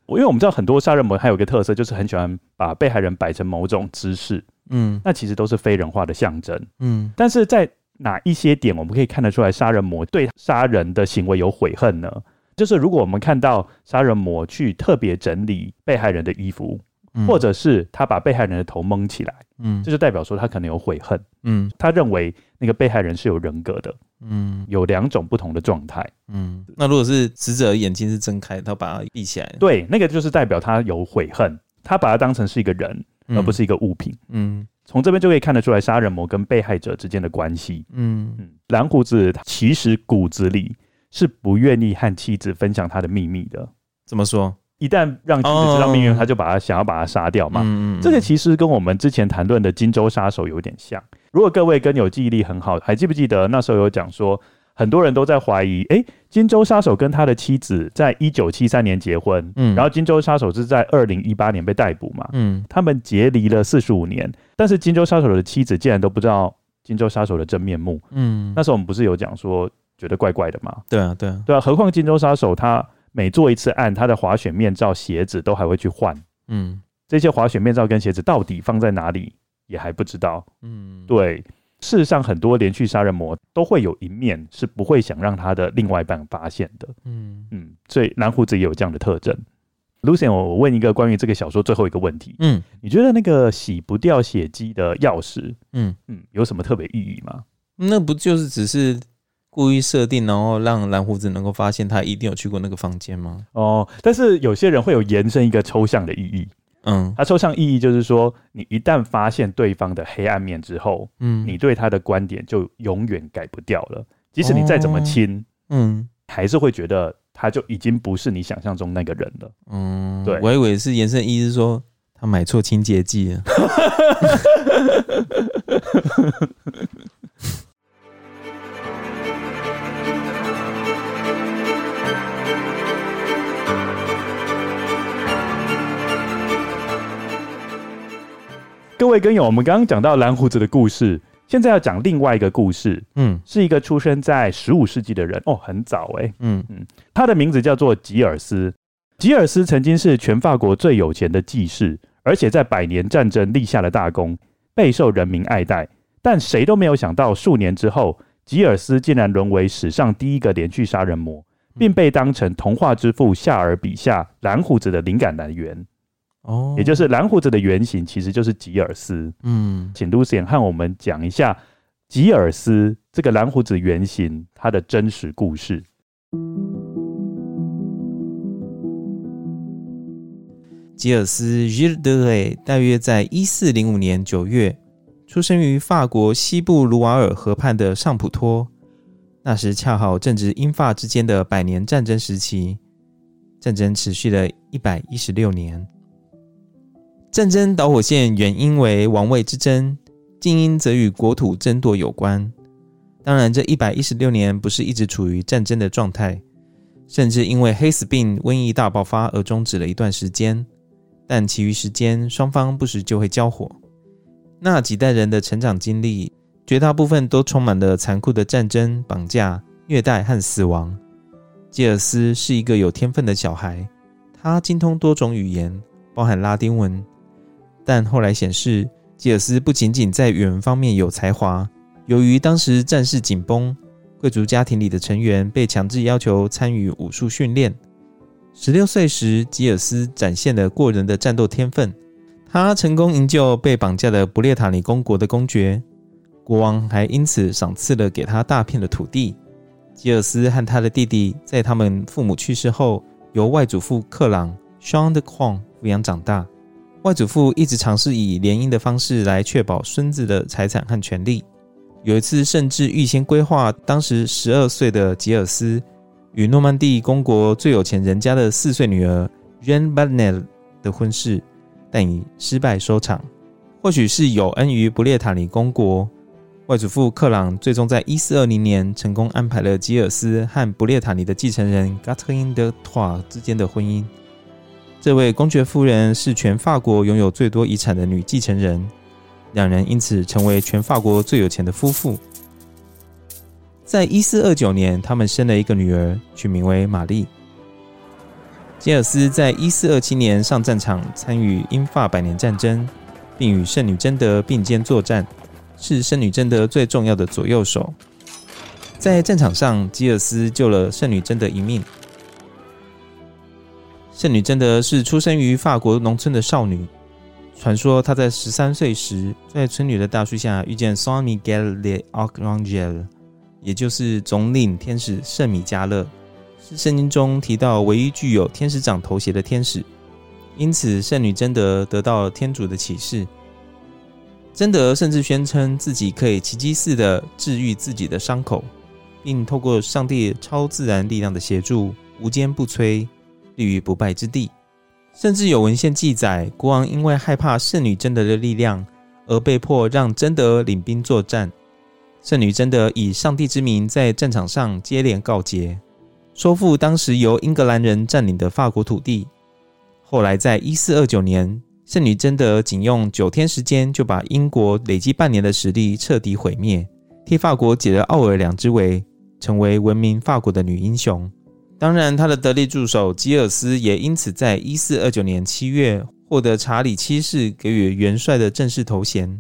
我 因为我们知道很多杀人魔还有一个特色，就是很喜欢把被害人摆成某种姿势。嗯，那其实都是非人化的象征。嗯，但是在哪一些点我们可以看得出来杀人魔对杀人的行为有悔恨呢？就是如果我们看到杀人魔去特别整理被害人的衣服。或者是他把被害人的头蒙起来，嗯，这就代表说他可能有悔恨，嗯，他认为那个被害人是有人格的，嗯，有两种不同的状态，嗯，那如果是死者眼睛是睁开，他把它闭起来，对，那个就是代表他有悔恨，他把它当成是一个人，而不是一个物品，嗯，从这边就可以看得出来杀人魔跟被害者之间的关系，嗯。嗯，蓝胡子其实骨子里是不愿意和妻子分享他的秘密的，怎么说？一旦让妻子知道命运，他就把他想要把他杀掉嘛。嗯这个其实跟我们之前谈论的金州杀手有点像。如果各位跟有记忆力很好，还记不记得那时候有讲说，很多人都在怀疑，哎，金州杀手跟他的妻子在一九七三年结婚，嗯然后金州杀手是在二零一八年被逮捕嘛，嗯他们结离了四十五年，但是金州杀手的妻子竟然都不知道金州杀手的真面目。嗯，那时候我们不是有讲说觉得怪怪的嘛？对啊，对啊，对啊，何况金州杀手他。每做一次案，他的滑雪面罩、鞋子都还会去换。嗯，这些滑雪面罩跟鞋子到底放在哪里，也还不知道。嗯，对。事实上，很多连续杀人魔都会有一面是不会想让他的另外一半发现的。嗯嗯，所以蓝胡子也有这样的特征。Lucian，我问一个关于这个小说最后一个问题。嗯，你觉得那个洗不掉血迹的钥匙，嗯嗯，有什么特别意义吗？那不就是只是？故意设定，然后让蓝胡子能够发现他一定有去过那个房间吗？哦，但是有些人会有延伸一个抽象的意义。嗯，他抽象意义就是说，你一旦发现对方的黑暗面之后，嗯，你对他的观点就永远改不掉了。即使你再怎么亲，嗯，还是会觉得他就已经不是你想象中那个人了。嗯，对，我以为是延伸意思是说他买错清洁剂了。各位跟友，我们刚刚讲到蓝胡子的故事，现在要讲另外一个故事。嗯，是一个出生在十五世纪的人哦，很早哎。嗯嗯，他的名字叫做吉尔斯。吉尔斯曾经是全法国最有钱的技士，而且在百年战争立下了大功，备受人民爱戴。但谁都没有想到，数年之后，吉尔斯竟然沦为史上第一个连续杀人魔，并被当成童话之父夏尔笔下蓝胡子的灵感来源。哦，也就是蓝胡子的原型其实就是吉尔斯。嗯，请 Lucian 和我们讲一下吉尔斯这个蓝胡子原型他的真实故事。吉尔斯 Gilles de Rais 大约在一四零五年九月出生于法国西部卢瓦尔河畔的尚普托，那时恰好正值英法之间的百年战争时期，战争持续了一百一十六年。战争导火线原因为王位之争，近因则与国土争夺有关。当然，这一百一十六年不是一直处于战争的状态，甚至因为黑死病瘟疫大爆发而终止了一段时间。但其余时间，双方不时就会交火。那几代人的成长经历，绝大部分都充满了残酷的战争、绑架、虐待和死亡。吉尔斯是一个有天分的小孩，他精通多种语言，包含拉丁文。但后来显示，吉尔斯不仅仅在语文方面有才华，由于当时战事紧绷，贵族家庭里的成员被强制要求参与武术训练。十六岁时，吉尔斯展现了过人的战斗天分，他成功营救被绑架的不列塔尼公国的公爵，国王还因此赏赐了给他大片的土地。吉尔斯和他的弟弟在他们父母去世后，由外祖父克朗 （Jean de Cron） 抚养长大。外祖父一直尝试以联姻的方式来确保孙子的财产和权利。有一次，甚至预先规划当时十二岁的吉尔斯与诺曼底公国最有钱人家的四岁女儿 Jeanne Balnel 的婚事，但以失败收场。或许是有恩于不列塔尼公国，外祖父克朗最终在一四二零年成功安排了吉尔斯和不列塔尼的继承人 Catherine de Troyes 之间的婚姻。这位公爵夫人是全法国拥有最多遗产的女继承人，两人因此成为全法国最有钱的夫妇。在一四二九年，他们生了一个女儿，取名为玛丽。吉尔斯在一四二七年上战场，参与英法百年战争，并与圣女贞德并肩作战，是圣女贞德最重要的左右手。在战场上，吉尔斯救了圣女贞德一命。圣女贞德是出生于法国农村的少女。传说她在十三岁时，在村里的大树下遇见 Saint Miguel l'Archange，也就是总领天使圣米迦勒，是圣经中提到唯一具有天使长头衔的天使。因此，圣女贞德得到了天主的启示。贞德甚至宣称自己可以奇迹似的治愈自己的伤口，并透过上帝超自然力量的协助，无坚不摧。立于不败之地，甚至有文献记载，国王因为害怕圣女贞德的力量，而被迫让贞德领兵作战。圣女贞德以上帝之名在战场上接连告捷，收复当时由英格兰人占领的法国土地。后来，在一四二九年，圣女贞德仅用九天时间就把英国累积半年的实力彻底毁灭，替法国解了奥尔良之围，成为闻名法国的女英雄。当然，他的得力助手吉尔斯也因此在一四二九年七月获得查理七世给予元帅的正式头衔，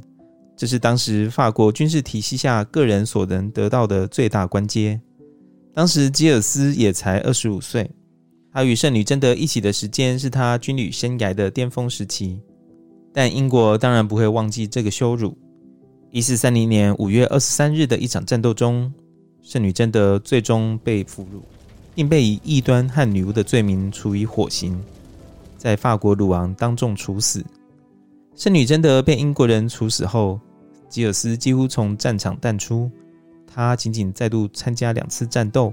这是当时法国军事体系下个人所能得到的最大官阶。当时吉尔斯也才二十五岁，他与圣女贞德一起的时间是他军旅生涯的巅峰时期。但英国当然不会忘记这个羞辱。一四三零年五月二十三日的一场战斗中，圣女贞德最终被俘虏。并被以异端和女巫的罪名处以火刑，在法国鲁昂当众处死。圣女贞德被英国人处死后，吉尔斯几乎从战场淡出。他仅仅再度参加两次战斗。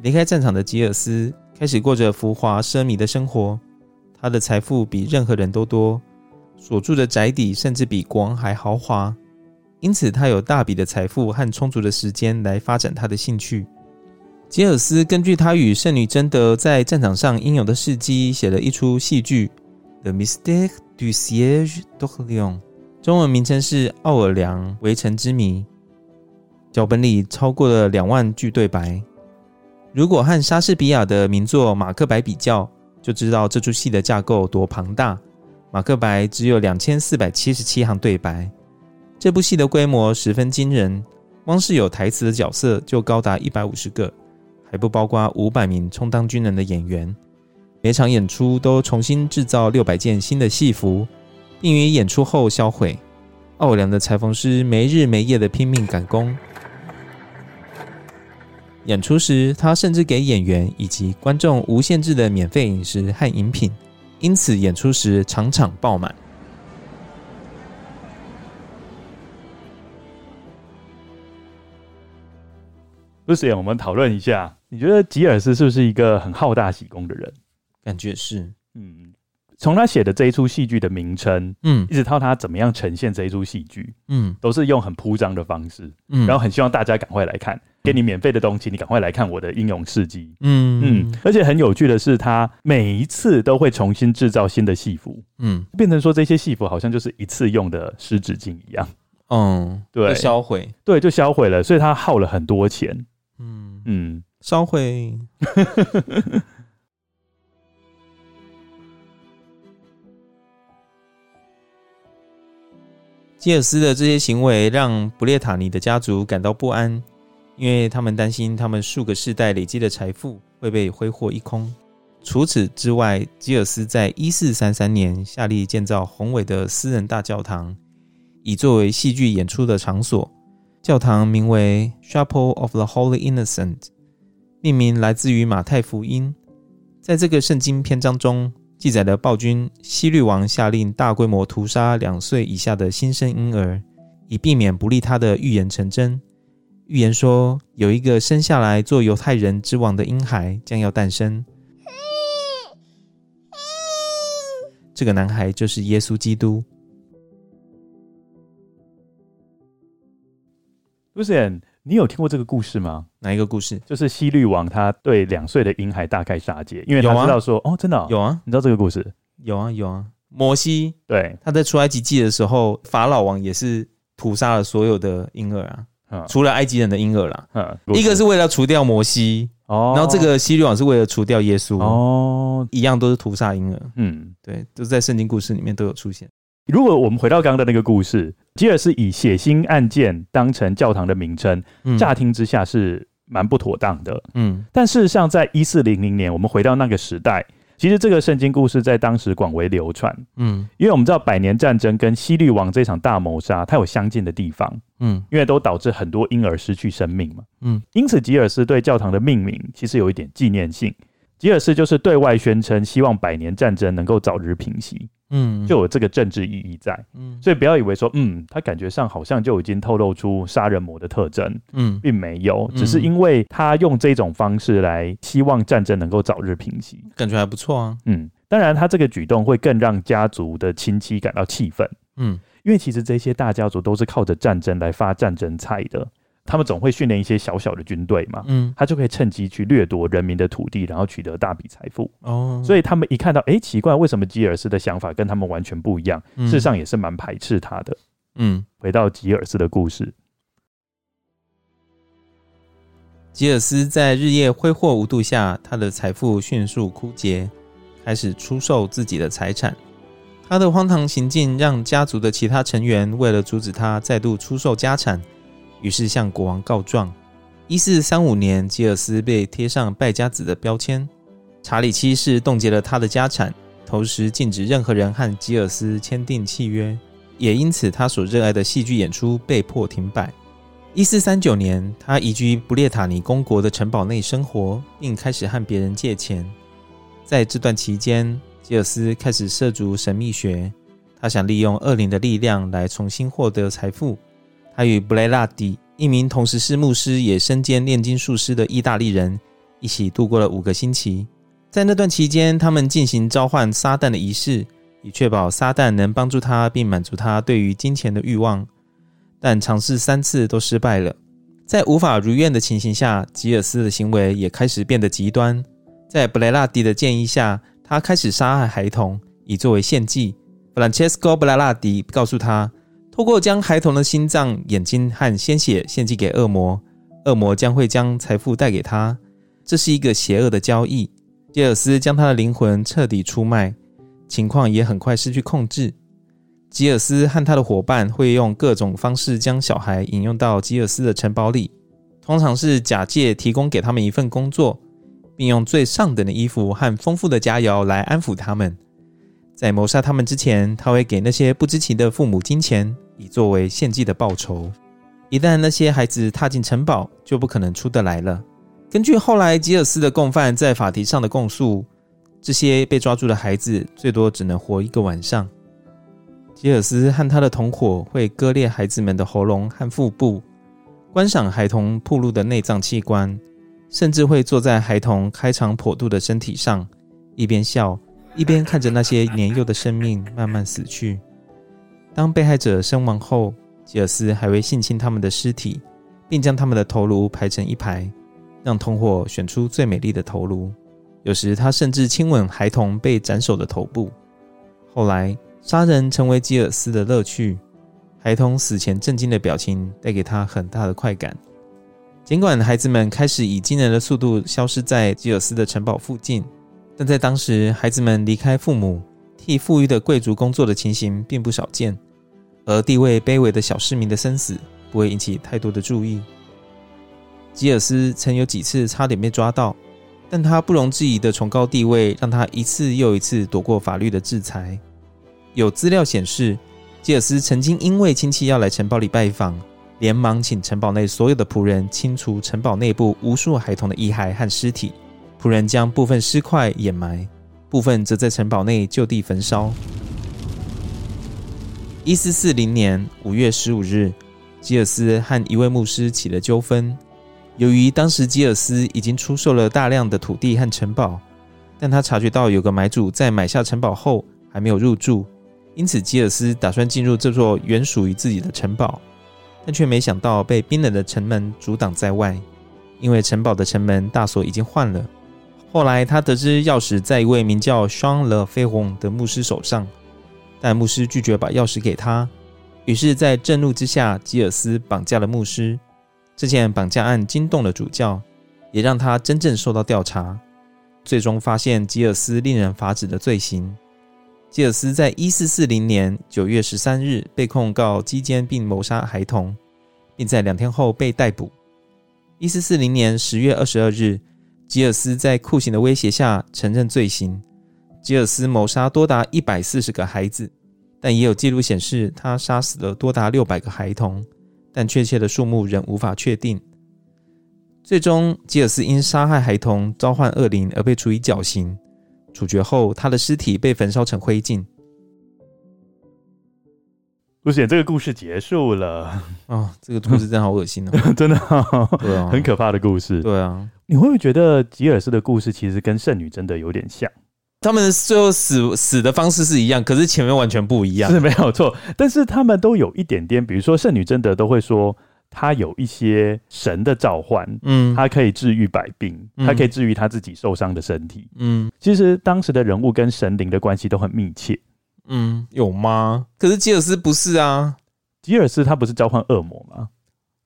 离开战场的吉尔斯开始过着浮华奢靡的生活。他的财富比任何人都多，所住的宅邸甚至比国王还豪华。因此，他有大笔的财富和充足的时间来发展他的兴趣。吉尔斯根据他与圣女贞德在战场上英勇的事迹，写了一出戏剧《The Mystère du Siege d'Orléans》，中文名称是《奥尔良围城之谜》。脚本里超过了两万句对白。如果和莎士比亚的名作《马克白》比较，就知道这出戏的架构多庞大。《马克白》只有两千四百七十七行对白，这部戏的规模十分惊人，光是有台词的角色就高达一百五十个。还不包括五百名充当军人的演员，每场演出都重新制造六百件新的戏服，并于演出后销毁。奥良的裁缝师没日没夜的拼命赶工。演出时，他甚至给演员以及观众无限制的免费饮食和饮品，因此演出时场场爆满。Lucien，我们讨论一下。你觉得吉尔斯是不是一个很好大喜功的人？感觉是，嗯，从他写的这一出戏剧的名称，嗯，一直到他怎么样呈现这一出戏剧，嗯，都是用很铺张的方式，嗯，然后很希望大家赶快来看，给你免费的东西，你赶快来看我的英勇事迹，嗯。嗯，而且很有趣的是，他每一次都会重新制造新的戏服，嗯，变成说这些戏服好像就是一次用的湿纸巾一样，嗯，对，销毁，对，就销毁了，所以他耗了很多钱，嗯嗯。烧毁。吉尔斯的这些行为让布列塔尼的家族感到不安，因为他们担心他们数个世代累积的财富会被挥霍一空。除此之外，基尔斯在一四三三年下令建造宏伟的私人大教堂，以作为戏剧演出的场所。教堂名为 Chapel of the Holy Innocent，命名来自于马太福音。在这个圣经篇章中，记载了暴君希律王下令大规模屠杀两岁以下的新生婴儿，以避免不利他的预言成真。预言说，有一个生下来做犹太人之王的婴孩将要诞生。这个男孩就是耶稣基督。Lucien，你有听过这个故事吗？哪一个故事？就是希律王他对两岁的婴孩大开杀戒，因为他知道说，啊、哦，真的、哦、有啊，你知道这个故事？有啊，有啊。摩西对他在出埃及记的时候，法老王也是屠杀了所有的婴儿啊，嗯、除了埃及人的婴儿啦。嗯，一个是为了除掉摩西哦，然后这个希律王是为了除掉耶稣哦，一样都是屠杀婴儿。嗯，对，都是在圣经故事里面都有出现。如果我们回到刚刚的那个故事，吉尔斯以血腥案件当成教堂的名称，乍听之下是蛮不妥当的。嗯，但事实上，在一四零零年，我们回到那个时代，其实这个圣经故事在当时广为流传。嗯，因为我们知道百年战争跟西律王这场大谋杀，它有相近的地方。嗯，因为都导致很多婴儿失去生命嘛。嗯，因此吉尔斯对教堂的命名其实有一点纪念性。吉尔斯就是对外宣称，希望百年战争能够早日平息。嗯，就有这个政治意义在，嗯，所以不要以为说，嗯，他感觉上好像就已经透露出杀人魔的特征，嗯，并没有，只是因为他用这种方式来希望战争能够早日平息，感觉还不错啊，嗯，当然他这个举动会更让家族的亲戚感到气愤，嗯，因为其实这些大家族都是靠着战争来发战争财的。他们总会训练一些小小的军队嘛，嗯，他就可以趁机去掠夺人民的土地，然后取得大笔财富。哦，所以他们一看到，哎，奇怪，为什么吉尔斯的想法跟他们完全不一样？事实上也是蛮排斥他的。嗯，回到吉尔斯的故事，吉尔斯在日夜挥霍无度下，他的财富迅速枯竭，开始出售自己的财产。他的荒唐行径让家族的其他成员为了阻止他再度出售家产。于是向国王告状。一四三五年，吉尔斯被贴上败家子的标签。查理七世冻结了他的家产，同时禁止任何人和吉尔斯签订契约，也因此他所热爱的戏剧演出被迫停摆。一四三九年，他移居布列塔尼公国的城堡内生活，并开始和别人借钱。在这段期间，吉尔斯开始涉足神秘学，他想利用恶灵的力量来重新获得财富。他与布雷拉迪，一名同时是牧师也身兼炼金术师的意大利人，一起度过了五个星期。在那段期间，他们进行召唤撒旦的仪式，以确保撒旦能帮助他并满足他对于金钱的欲望。但尝试三次都失败了。在无法如愿的情形下，吉尔斯的行为也开始变得极端。在布雷拉迪的建议下，他开始杀害孩童，以作为献祭。弗兰切斯科·布雷拉迪告诉他。透过将孩童的心脏、眼睛和鲜血献祭给恶魔，恶魔将会将财富带给他。这是一个邪恶的交易。吉尔斯将他的灵魂彻底出卖，情况也很快失去控制。吉尔斯和他的伙伴会用各种方式将小孩引诱到吉尔斯的城堡里，通常是假借提供给他们一份工作，并用最上等的衣服和丰富的佳肴来安抚他们。在谋杀他们之前，他会给那些不知情的父母金钱。以作为献祭的报酬。一旦那些孩子踏进城堡，就不可能出得来了。根据后来吉尔斯的共犯在法庭上的供述，这些被抓住的孩子最多只能活一个晚上。吉尔斯和他的同伙会割裂孩子们的喉咙和腹部，观赏孩童暴露的内脏器官，甚至会坐在孩童开肠破肚的身体上，一边笑一边看着那些年幼的生命慢慢死去。当被害者身亡后，吉尔斯还会性侵他们的尸体，并将他们的头颅排成一排，让同伙选出最美丽的头颅。有时他甚至亲吻孩童被斩首的头部。后来，杀人成为吉尔斯的乐趣。孩童死前震惊的表情带给他很大的快感。尽管孩子们开始以惊人的速度消失在吉尔斯的城堡附近，但在当时，孩子们离开父母，替富裕的贵族工作的情形并不少见。而地位卑微的小市民的生死不会引起太多的注意。吉尔斯曾有几次差点被抓到，但他不容置疑的崇高地位让他一次又一次躲过法律的制裁。有资料显示，吉尔斯曾经因为亲戚要来城堡里拜访，连忙请城堡内所有的仆人清除城堡内部无数孩童的遗骸和尸体。仆人将部分尸块掩埋，部分则在城堡内就地焚烧。一四四零年五月十五日，吉尔斯和一位牧师起了纠纷。由于当时吉尔斯已经出售了大量的土地和城堡，但他察觉到有个买主在买下城堡后还没有入住，因此吉尔斯打算进入这座原属于自己的城堡，但却没想到被冰冷的城门阻挡在外，因为城堡的城门大锁已经换了。后来他得知钥匙在一位名叫双勒菲洪的牧师手上，但牧师拒绝把钥匙给他，于是，在震怒之下，吉尔斯绑架了牧师。这件绑架案惊动了主教，也让他真正受到调查。最终发现吉尔斯令人发指的罪行。吉尔斯在一四四零年九月十三日被控告鸡奸并谋杀孩童，并在两天后被逮捕。一四四零年十月二十二日，吉尔斯在酷刑的威胁下承认罪行。吉尔斯谋杀多达一百四十个孩子，但也有记录显示他杀死了多达六百个孩童。但确切的数目仍无法确定。最终，吉尔斯因杀害孩童、召唤恶灵而被处以绞刑。处决后，他的尸体被焚烧成灰烬。不是，这个故事结束了啊、哦！这个故事真的好恶心哦，真的、哦，对啊，很可怕的故事。对啊，你会不会觉得吉尔斯的故事其实跟圣女真的有点像？他们最后死死的方式是一样，可是前面完全不一样，是没有错。但是他们都有一点点，比如说圣女贞德都会说，她有一些神的召唤，嗯，她可以治愈百病，她可以治愈她自己受伤的身体，嗯。其实当时的人物跟神灵的关系都很密切，嗯，有吗？可是吉尔斯不是啊，吉尔斯他不是召唤恶魔吗？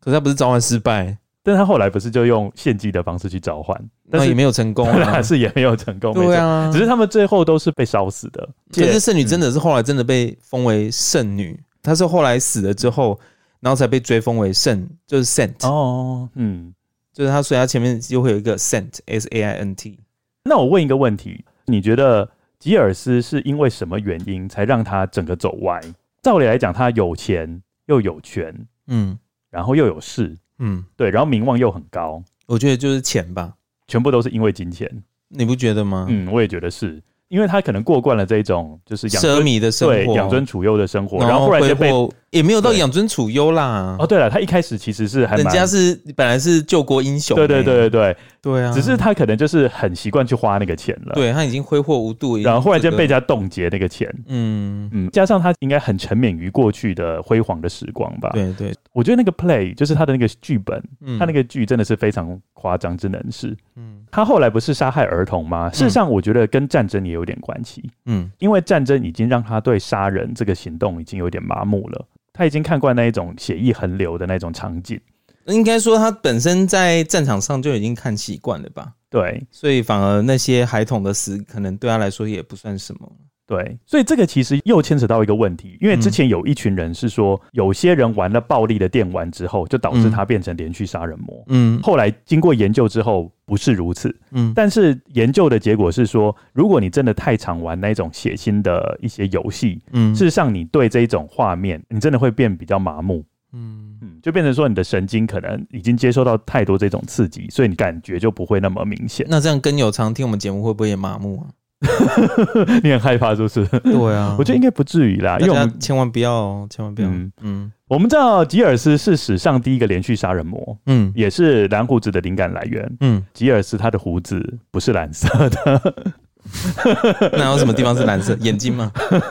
可是他不是召唤失败。但他后来不是就用献祭的方式去召唤，但是也没有成功，还是也没有成功。对啊，只是他们最后都是被烧死的。可是圣女真的是后来真的被封为圣女，她是后来死了之后，然后才被追封为圣，就是 Saint 哦，嗯，就是他，所以他前面就会有一个 Saint S A I N T。那我问一个问题，你觉得吉尔斯是因为什么原因才让他整个走歪？照理来讲，他有钱又有权，嗯，然后又有势。嗯，对，然后名望又很高，我觉得就是钱吧，全部都是因为金钱，你不觉得吗？嗯，我也觉得是。因为他可能过惯了这一种就是奢靡的生活，对，养尊处优的生活，然后忽然就被也没有到养尊处优啦。哦，对了，他一开始其实是还人家是本来是救国英雄，对对对对对对啊，只是他可能就是很习惯去花那个钱了，对他已经挥霍无度，然后忽然间被人家冻结那个钱，嗯嗯，加上他应该很沉湎于过去的辉煌的时光吧。对对，我觉得那个 play 就是他的那个剧本，他那个剧真的是非常夸张之能事。嗯。他后来不是杀害儿童吗？事实上，我觉得跟战争也有点关系。嗯，因为战争已经让他对杀人这个行动已经有点麻木了。他已经看惯那一种血液横流的那种场景。应该说，他本身在战场上就已经看习惯了吧？对，所以反而那些孩童的死，可能对他来说也不算什么。对，所以这个其实又牵扯到一个问题，因为之前有一群人是说，有些人玩了暴力的电玩之后，就导致他变成连续杀人魔。嗯，后来经过研究之后，不是如此。嗯，但是研究的结果是说，如果你真的太常玩那种血腥的一些游戏，嗯，事实上你对这一种画面，你真的会变比较麻木。嗯嗯，就变成说你的神经可能已经接受到太多这种刺激，所以你感觉就不会那么明显。那这样跟有常听我们节目会不会也麻木啊？你很害怕是不是？对啊，我觉得应该不至于啦，因为我们千万不要，千万不要。嗯嗯，我们知道吉尔斯是史上第一个连续杀人魔，嗯，也是蓝胡子的灵感来源。嗯，吉尔斯他的胡子不是蓝色的，那有什么地方是蓝色？眼睛吗？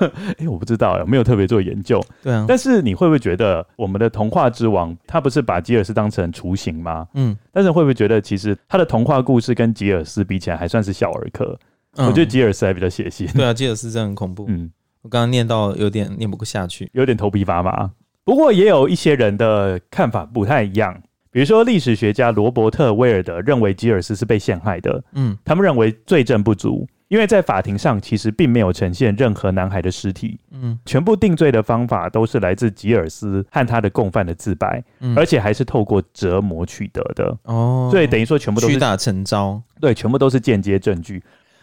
哎、欸，我不知道，有没有特别做研究。对啊，但是你会不会觉得我们的童话之王他不是把吉尔斯当成雏形吗？嗯，但是会不会觉得其实他的童话故事跟吉尔斯比起来还算是小儿科？我觉得吉尔斯还比较血腥。对啊，吉尔斯真的很恐怖。嗯，我刚刚念到有点念不下去，有点头皮发麻。不过也有一些人的看法不太一样，比如说历史学家罗伯特·威尔德认为吉尔斯是被陷害的。嗯，他们认为罪证不足，因为在法庭上其实并没有呈现任何男孩的尸体，嗯，全部定罪的方法都是来自吉尔斯和他的共犯的自白，嗯，而且还是透过折磨取得的。哦，所以等于说全部都是屈打成招，对，全部都是间接证据，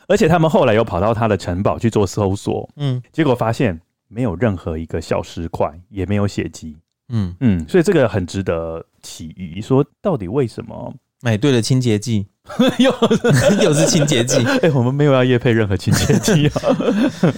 而且他们后来又跑到他的城堡去做搜索，嗯，结果发现没有任何一个小石块，也没有血迹。嗯嗯，所以这个很值得起疑，说到底为什么买对了清洁剂，又 又是清洁剂？哎、欸，我们没有要业配任何清洁剂啊。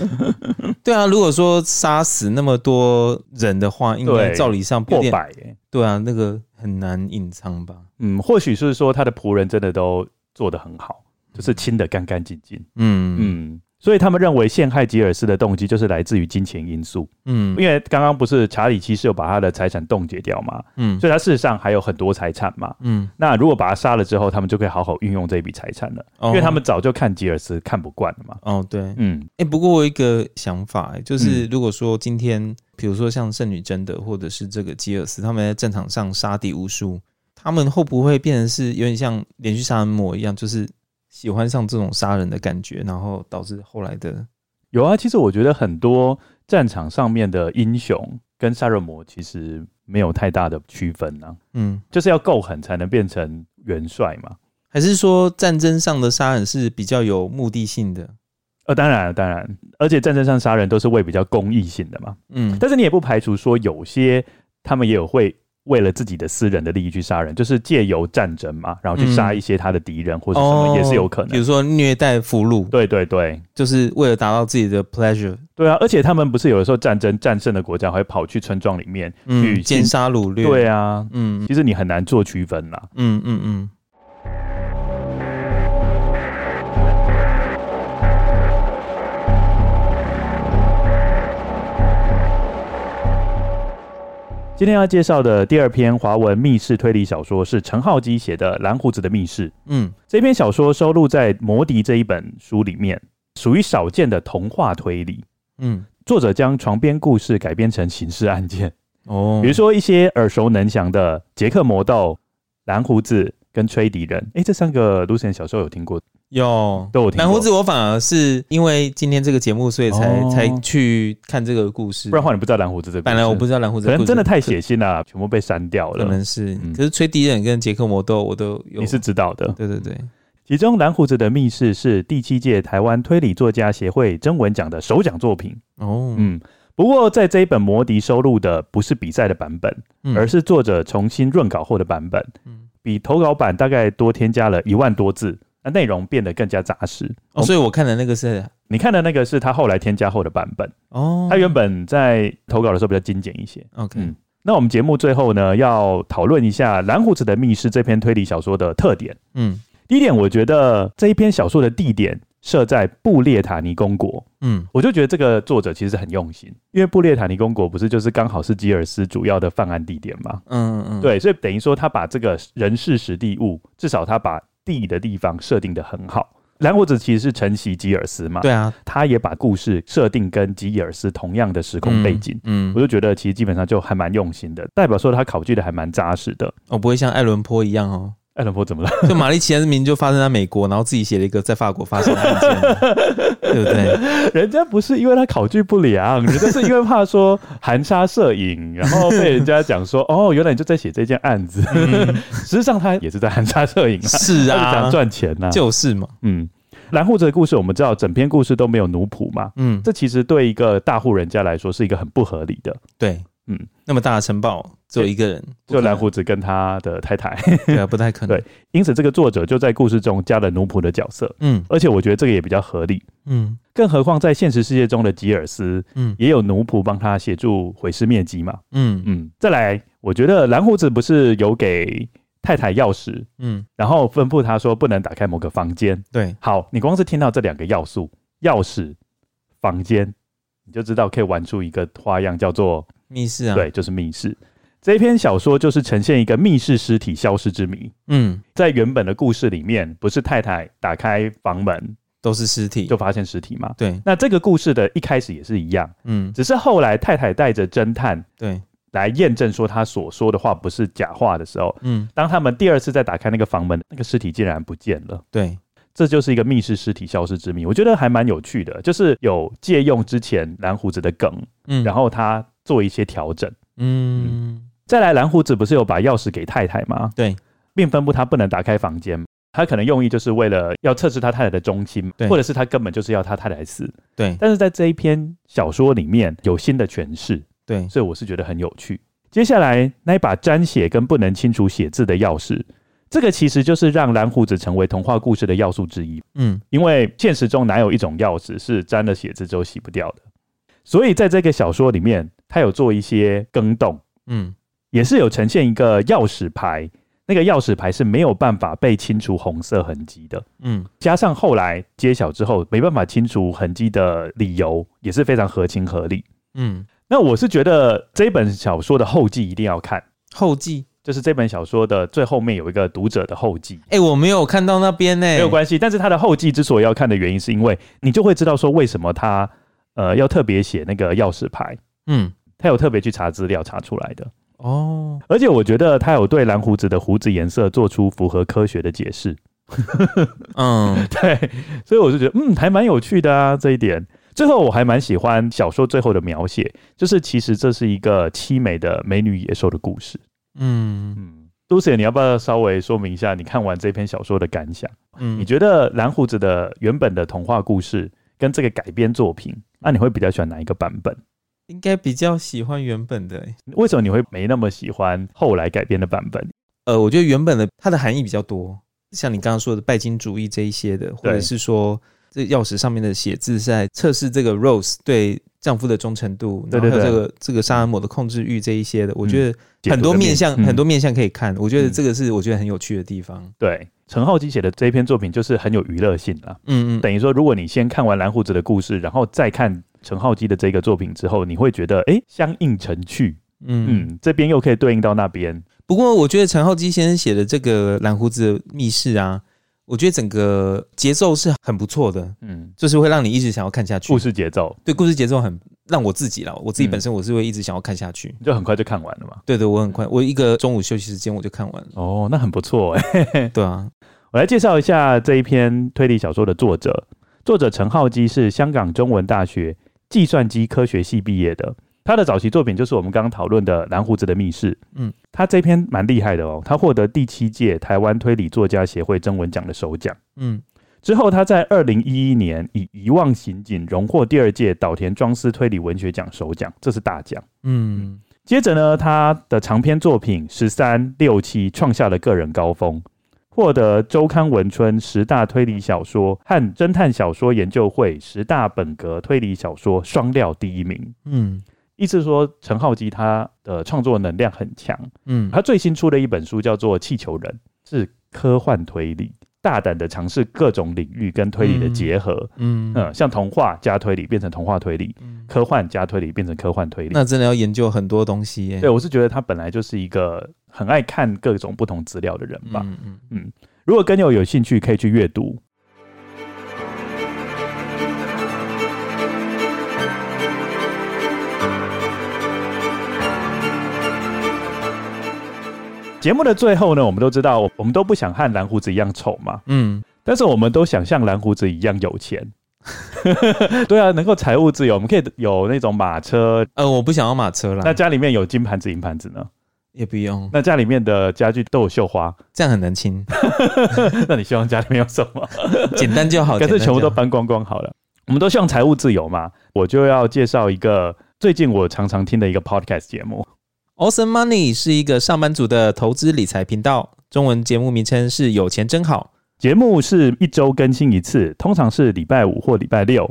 对啊，如果说杀死那么多人的话，应该照理上破百耶。对啊，那个很难隐藏吧？嗯，或许是说他的仆人真的都做得很好，就是清得干干净净。嗯嗯。所以他们认为陷害吉尔斯的动机就是来自于金钱因素。嗯，因为刚刚不是查理七世有把他的财产冻结掉嘛。嗯，所以他事实上还有很多财产嘛。嗯，那如果把他杀了之后，他们就可以好好运用这笔财产了。哦，因为他们早就看吉尔斯看不惯了嘛。哦，对，嗯，哎，不过我有一个想法，就是如果说今天，比如说像圣女贞德或者是这个吉尔斯，他们在战场上杀敌无数，他们会不会变成是有点像连续杀人魔一样，就是？喜欢上这种杀人的感觉，然后导致后来的有啊。其实我觉得很多战场上面的英雄跟杀人魔其实没有太大的区分呢、啊。嗯，就是要够狠才能变成元帅嘛？还是说战争上的杀人是比较有目的性的？呃，当然当然，而且战争上杀人都是为比较公益性的嘛。嗯，但是你也不排除说有些他们也有会。为了自己的私人的利益去杀人，就是借由战争嘛，然后去杀一些他的敌人或者什么，也是有可能。比如说虐待俘虏，对对对，就是为了达到自己的 pleasure。对啊，而且他们不是有的时候战争战胜的国家会跑去村庄里面去奸杀掳掠？对啊，嗯，其实你很难做区分啦。嗯嗯嗯。今天要介绍的第二篇华文密室推理小说是陈浩基写的《蓝胡子的密室》。嗯，这篇小说收录在《魔笛》这一本书里面，属于少见的童话推理。嗯，作者将床边故事改编成刑事案件。哦，比如说一些耳熟能详的杰克魔豆、蓝胡子跟吹笛人。哎、欸，这三个 Lucien 小时候有听过。有都有听过。蓝胡子，我反而是因为今天这个节目，所以才、哦、才去看这个故事。不然的话，你不知道蓝胡子这个。本来我不知道蓝胡子，可能真的太血腥了，全部被删掉了。可能是，嗯、可是吹笛人跟杰克魔豆我都有。你是知道的，对对对。其中蓝胡子的密室是第七届台湾推理作家协会征文奖的首奖作品。哦，嗯。不过在这一本魔笛收录的不是比赛的版本，嗯、而是作者重新润稿后的版本。嗯，比投稿版大概多添加了一万多字。那内容变得更加扎实哦，所以我看的那个是你看的那个是他后来添加后的版本哦。他原本在投稿的时候比较精简一些。OK，嗯，那我们节目最后呢，要讨论一下《蓝胡子的密室》这篇推理小说的特点。嗯，第一点，我觉得这一篇小说的地点设在布列塔尼公国。嗯，我就觉得这个作者其实很用心，因为布列塔尼公国不是就是刚好是吉尔斯主要的犯案地点嘛。嗯嗯嗯，对，所以等于说他把这个人事实地物，至少他把。地的地方设定的很好，蓝胡子其实是承袭吉尔斯嘛，对啊，他也把故事设定跟吉尔斯同样的时空背景，嗯，嗯。我就觉得其实基本上就还蛮用心的，代表说他考据的还蛮扎实的，哦，不会像艾伦坡一样哦。艾伦坡怎么了？就玛丽奇安名就发生在美国，然后自己写了一个在法国发生的案件，对不对？人家不是因为他考据不良，人家是因为怕说含沙射影，然后被人家讲说 哦，原来你就在写这件案子。嗯、实际上他也是在含沙射影，啊是啊，想赚钱呐、啊，就是嘛。嗯，蓝胡子的故事我们知道，整篇故事都没有奴仆嘛。嗯，这其实对一个大户人家来说是一个很不合理的。对。嗯，那么大的城堡只有一个人，就蓝胡子跟他的太太，对啊，不太可能。对，因此这个作者就在故事中加了奴仆的角色。嗯，而且我觉得这个也比较合理。嗯，更何况在现实世界中的吉尔斯，嗯，也有奴仆帮他协助毁尸灭迹嘛。嗯嗯。再来，我觉得蓝胡子不是有给太太钥匙，嗯，然后吩咐他说不能打开某个房间。对，好，你光是听到这两个要素，钥匙、房间，你就知道可以玩出一个花样，叫做。密室啊，对，就是密室。这一篇小说就是呈现一个密室尸体消失之谜。嗯，在原本的故事里面，不是太太打开房门都是尸体，就发现尸体嘛？对。那这个故事的一开始也是一样，嗯，只是后来太太带着侦探对来验证说他所说的话不是假话的时候，嗯，当他们第二次再打开那个房门，那个尸体竟然不见了。对。这就是一个密室尸体消失之谜，我觉得还蛮有趣的，就是有借用之前蓝胡子的梗，嗯，然后他做一些调整，嗯，嗯，再来蓝胡子不是有把钥匙给太太吗？对，并分布他不能打开房间，他可能用意就是为了要测试他太太的忠心，对，或者是他根本就是要他太太死，对。但是在这一篇小说里面有新的诠释，对，所以我是觉得很有趣。接下来那一把沾血跟不能清除写字的钥匙。这个其实就是让蓝胡子成为童话故事的要素之一。嗯，因为现实中哪有一种钥匙是沾了血渍之后洗不掉的？所以在这个小说里面，他有做一些更动。嗯，也是有呈现一个钥匙牌，那个钥匙牌是没有办法被清除红色痕迹的。嗯，加上后来揭晓之后没办法清除痕迹的理由，也是非常合情合理。嗯，那我是觉得这本小说的后记一定要看后记。就是这本小说的最后面有一个读者的后记，哎、欸，我没有看到那边呢，没有关系。但是他的后记之所以要看的原因，是因为你就会知道说为什么他呃要特别写那个钥匙牌，嗯，他有特别去查资料查出来的哦。而且我觉得他有对蓝胡子的胡子颜色做出符合科学的解释，嗯，对，所以我就觉得嗯还蛮有趣的啊这一点。最后我还蛮喜欢小说最后的描写，就是其实这是一个凄美的美女野兽的故事。嗯嗯，杜姐，你要不要稍微说明一下你看完这篇小说的感想？嗯，你觉得蓝胡子的原本的童话故事跟这个改编作品，那你会比较喜欢哪一个版本？应该比较喜欢原本的。为什么你会没那么喜欢后来改编的版本？呃，我觉得原本的它的含义比较多，像你刚刚说的拜金主义这一些的，或者是说这钥匙上面的写字是在测试这个 Rose 对。丈夫的忠诚度，然后还有这个这个杀人魔的控制欲这一些的，我觉得很多面向很多面向可以看，我觉得这个是我觉得很有趣的地方。对，陈浩基写的这一篇作品就是很有娱乐性啦。嗯嗯，等于说如果你先看完蓝胡子的故事，然后再看陈浩基的这个作品之后，你会觉得哎，相映成趣。嗯嗯，这边又可以对应到那边。不过我觉得陈浩基先生写的这个蓝胡子的密室啊。我觉得整个节奏是很不错的，嗯，就是会让你一直想要看下去。故事节奏，对，故事节奏很让我自己了，我自己本身我是会一直想要看下去，嗯、就很快就看完了嘛。对对，我很快，我一个中午休息时间我就看完了。哦，那很不错哎。对啊，我来介绍一下这一篇推理小说的作者，作者陈浩基是香港中文大学计算机科学系毕业的。他的早期作品就是我们刚刚讨论的《蓝胡子的密室》。嗯，他这篇蛮厉害的哦，他获得第七届台湾推理作家协会征文奖的首奖。嗯，之后他在二零一一年以《遗忘刑警》荣获第二届岛田庄司推理文学奖首奖，这是大奖。嗯，接着呢，他的长篇作品《十三六七》创下了个人高峰，获得周刊文春十大推理小说和侦探小说研究会十大本格推理小说双料第一名。嗯。意思是说，陈浩基他的创作能量很强。嗯，他最新出的一本书叫做《气球人》，是科幻推理，大胆的尝试各种领域跟推理的结合。嗯嗯，像童话加推理变成童话推理，科幻加推理变成科幻推理。那真的要研究很多东西耶。对，我是觉得他本来就是一个很爱看各种不同资料的人吧。嗯嗯嗯，如果跟友有兴趣，可以去阅读。节目的最后呢，我们都知道，我们都不想和蓝胡子一样丑嘛。嗯，但是我们都想像蓝胡子一样有钱。对啊，能够财务自由，我们可以有那种马车。呃，我不想要马车了。那家里面有金盘子、银盘子呢？也不用。那家里面的家具都有绣花，这样很难清。那你希望家里面有什么？简单就好，干脆全部都搬光光好了。我们都希望财务自由嘛。我就要介绍一个最近我常常听的一个 podcast 节目。Awesome Money 是一个上班族的投资理财频道，中文节目名称是有钱真好。节目是一周更新一次，通常是礼拜五或礼拜六。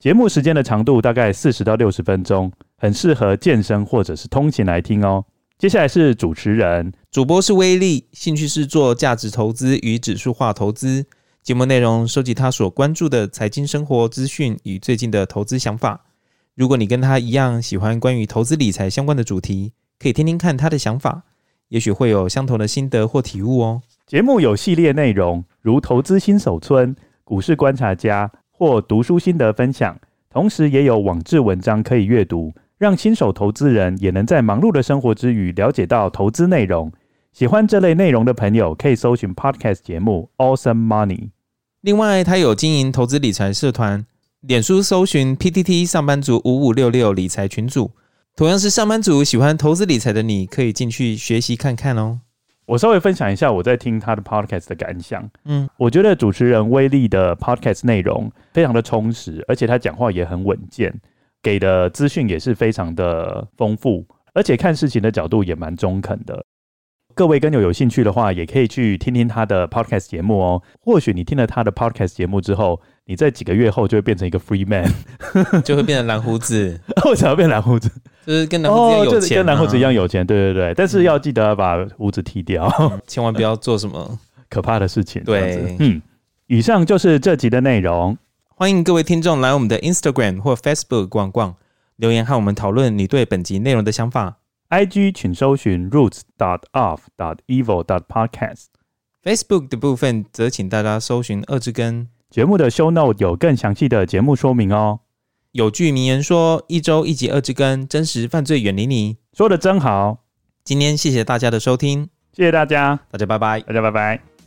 节目时间的长度大概四十到六十分钟，很适合健身或者是通勤来听哦。接下来是主持人，主播是威力，兴趣是做价值投资与指数化投资。节目内容收集他所关注的财经生活资讯与最近的投资想法。如果你跟他一样喜欢关于投资理财相关的主题，可以听听看他的想法，也许会有相同的心得或体悟哦。节目有系列内容，如投资新手村、股市观察家或读书心得分享，同时也有网志文章可以阅读，让新手投资人也能在忙碌的生活之余了解到投资内容。喜欢这类内容的朋友，可以搜寻 Podcast 节目《Awesome Money》。另外，他有经营投资理财社团，脸书搜寻 PTT 上班族五五六六理财群组，同样是上班族喜欢投资理财的你，可以进去学习看看哦。我稍微分享一下我在听他的 podcast 的感想。嗯，我觉得主持人威力的 podcast 内容非常的充实，而且他讲话也很稳健，给的资讯也是非常的丰富，而且看事情的角度也蛮中肯的。各位跟友有兴趣的话，也可以去听听他的 podcast 节目哦。或许你听了他的 podcast 节目之后，你在几个月后就会变成一个 free man，就会变成蓝胡子。为什么要变蓝胡子？就是跟蓝胡子一样有钱，啊哦就是，跟蓝胡子一样有钱。对对对，但是要记得把胡子剃掉，嗯，千万不要做什么 可怕的事情。对，嗯，以上就是这集的内容。欢迎各位听众来我们的 Instagram 或 Facebook 逛逛，留言和我们讨论你对本集内容的想法。IG 请搜寻 roots dot off dot evil dot podcast。Facebook 的部分则请大家搜寻二之根。节目的 show note 有更详细的节目说明哦。有句名言说：“一周一集二之根，真实犯罪远离你。”说的真好。今天谢谢大家的收听，谢谢大家，大家拜拜，大家拜拜。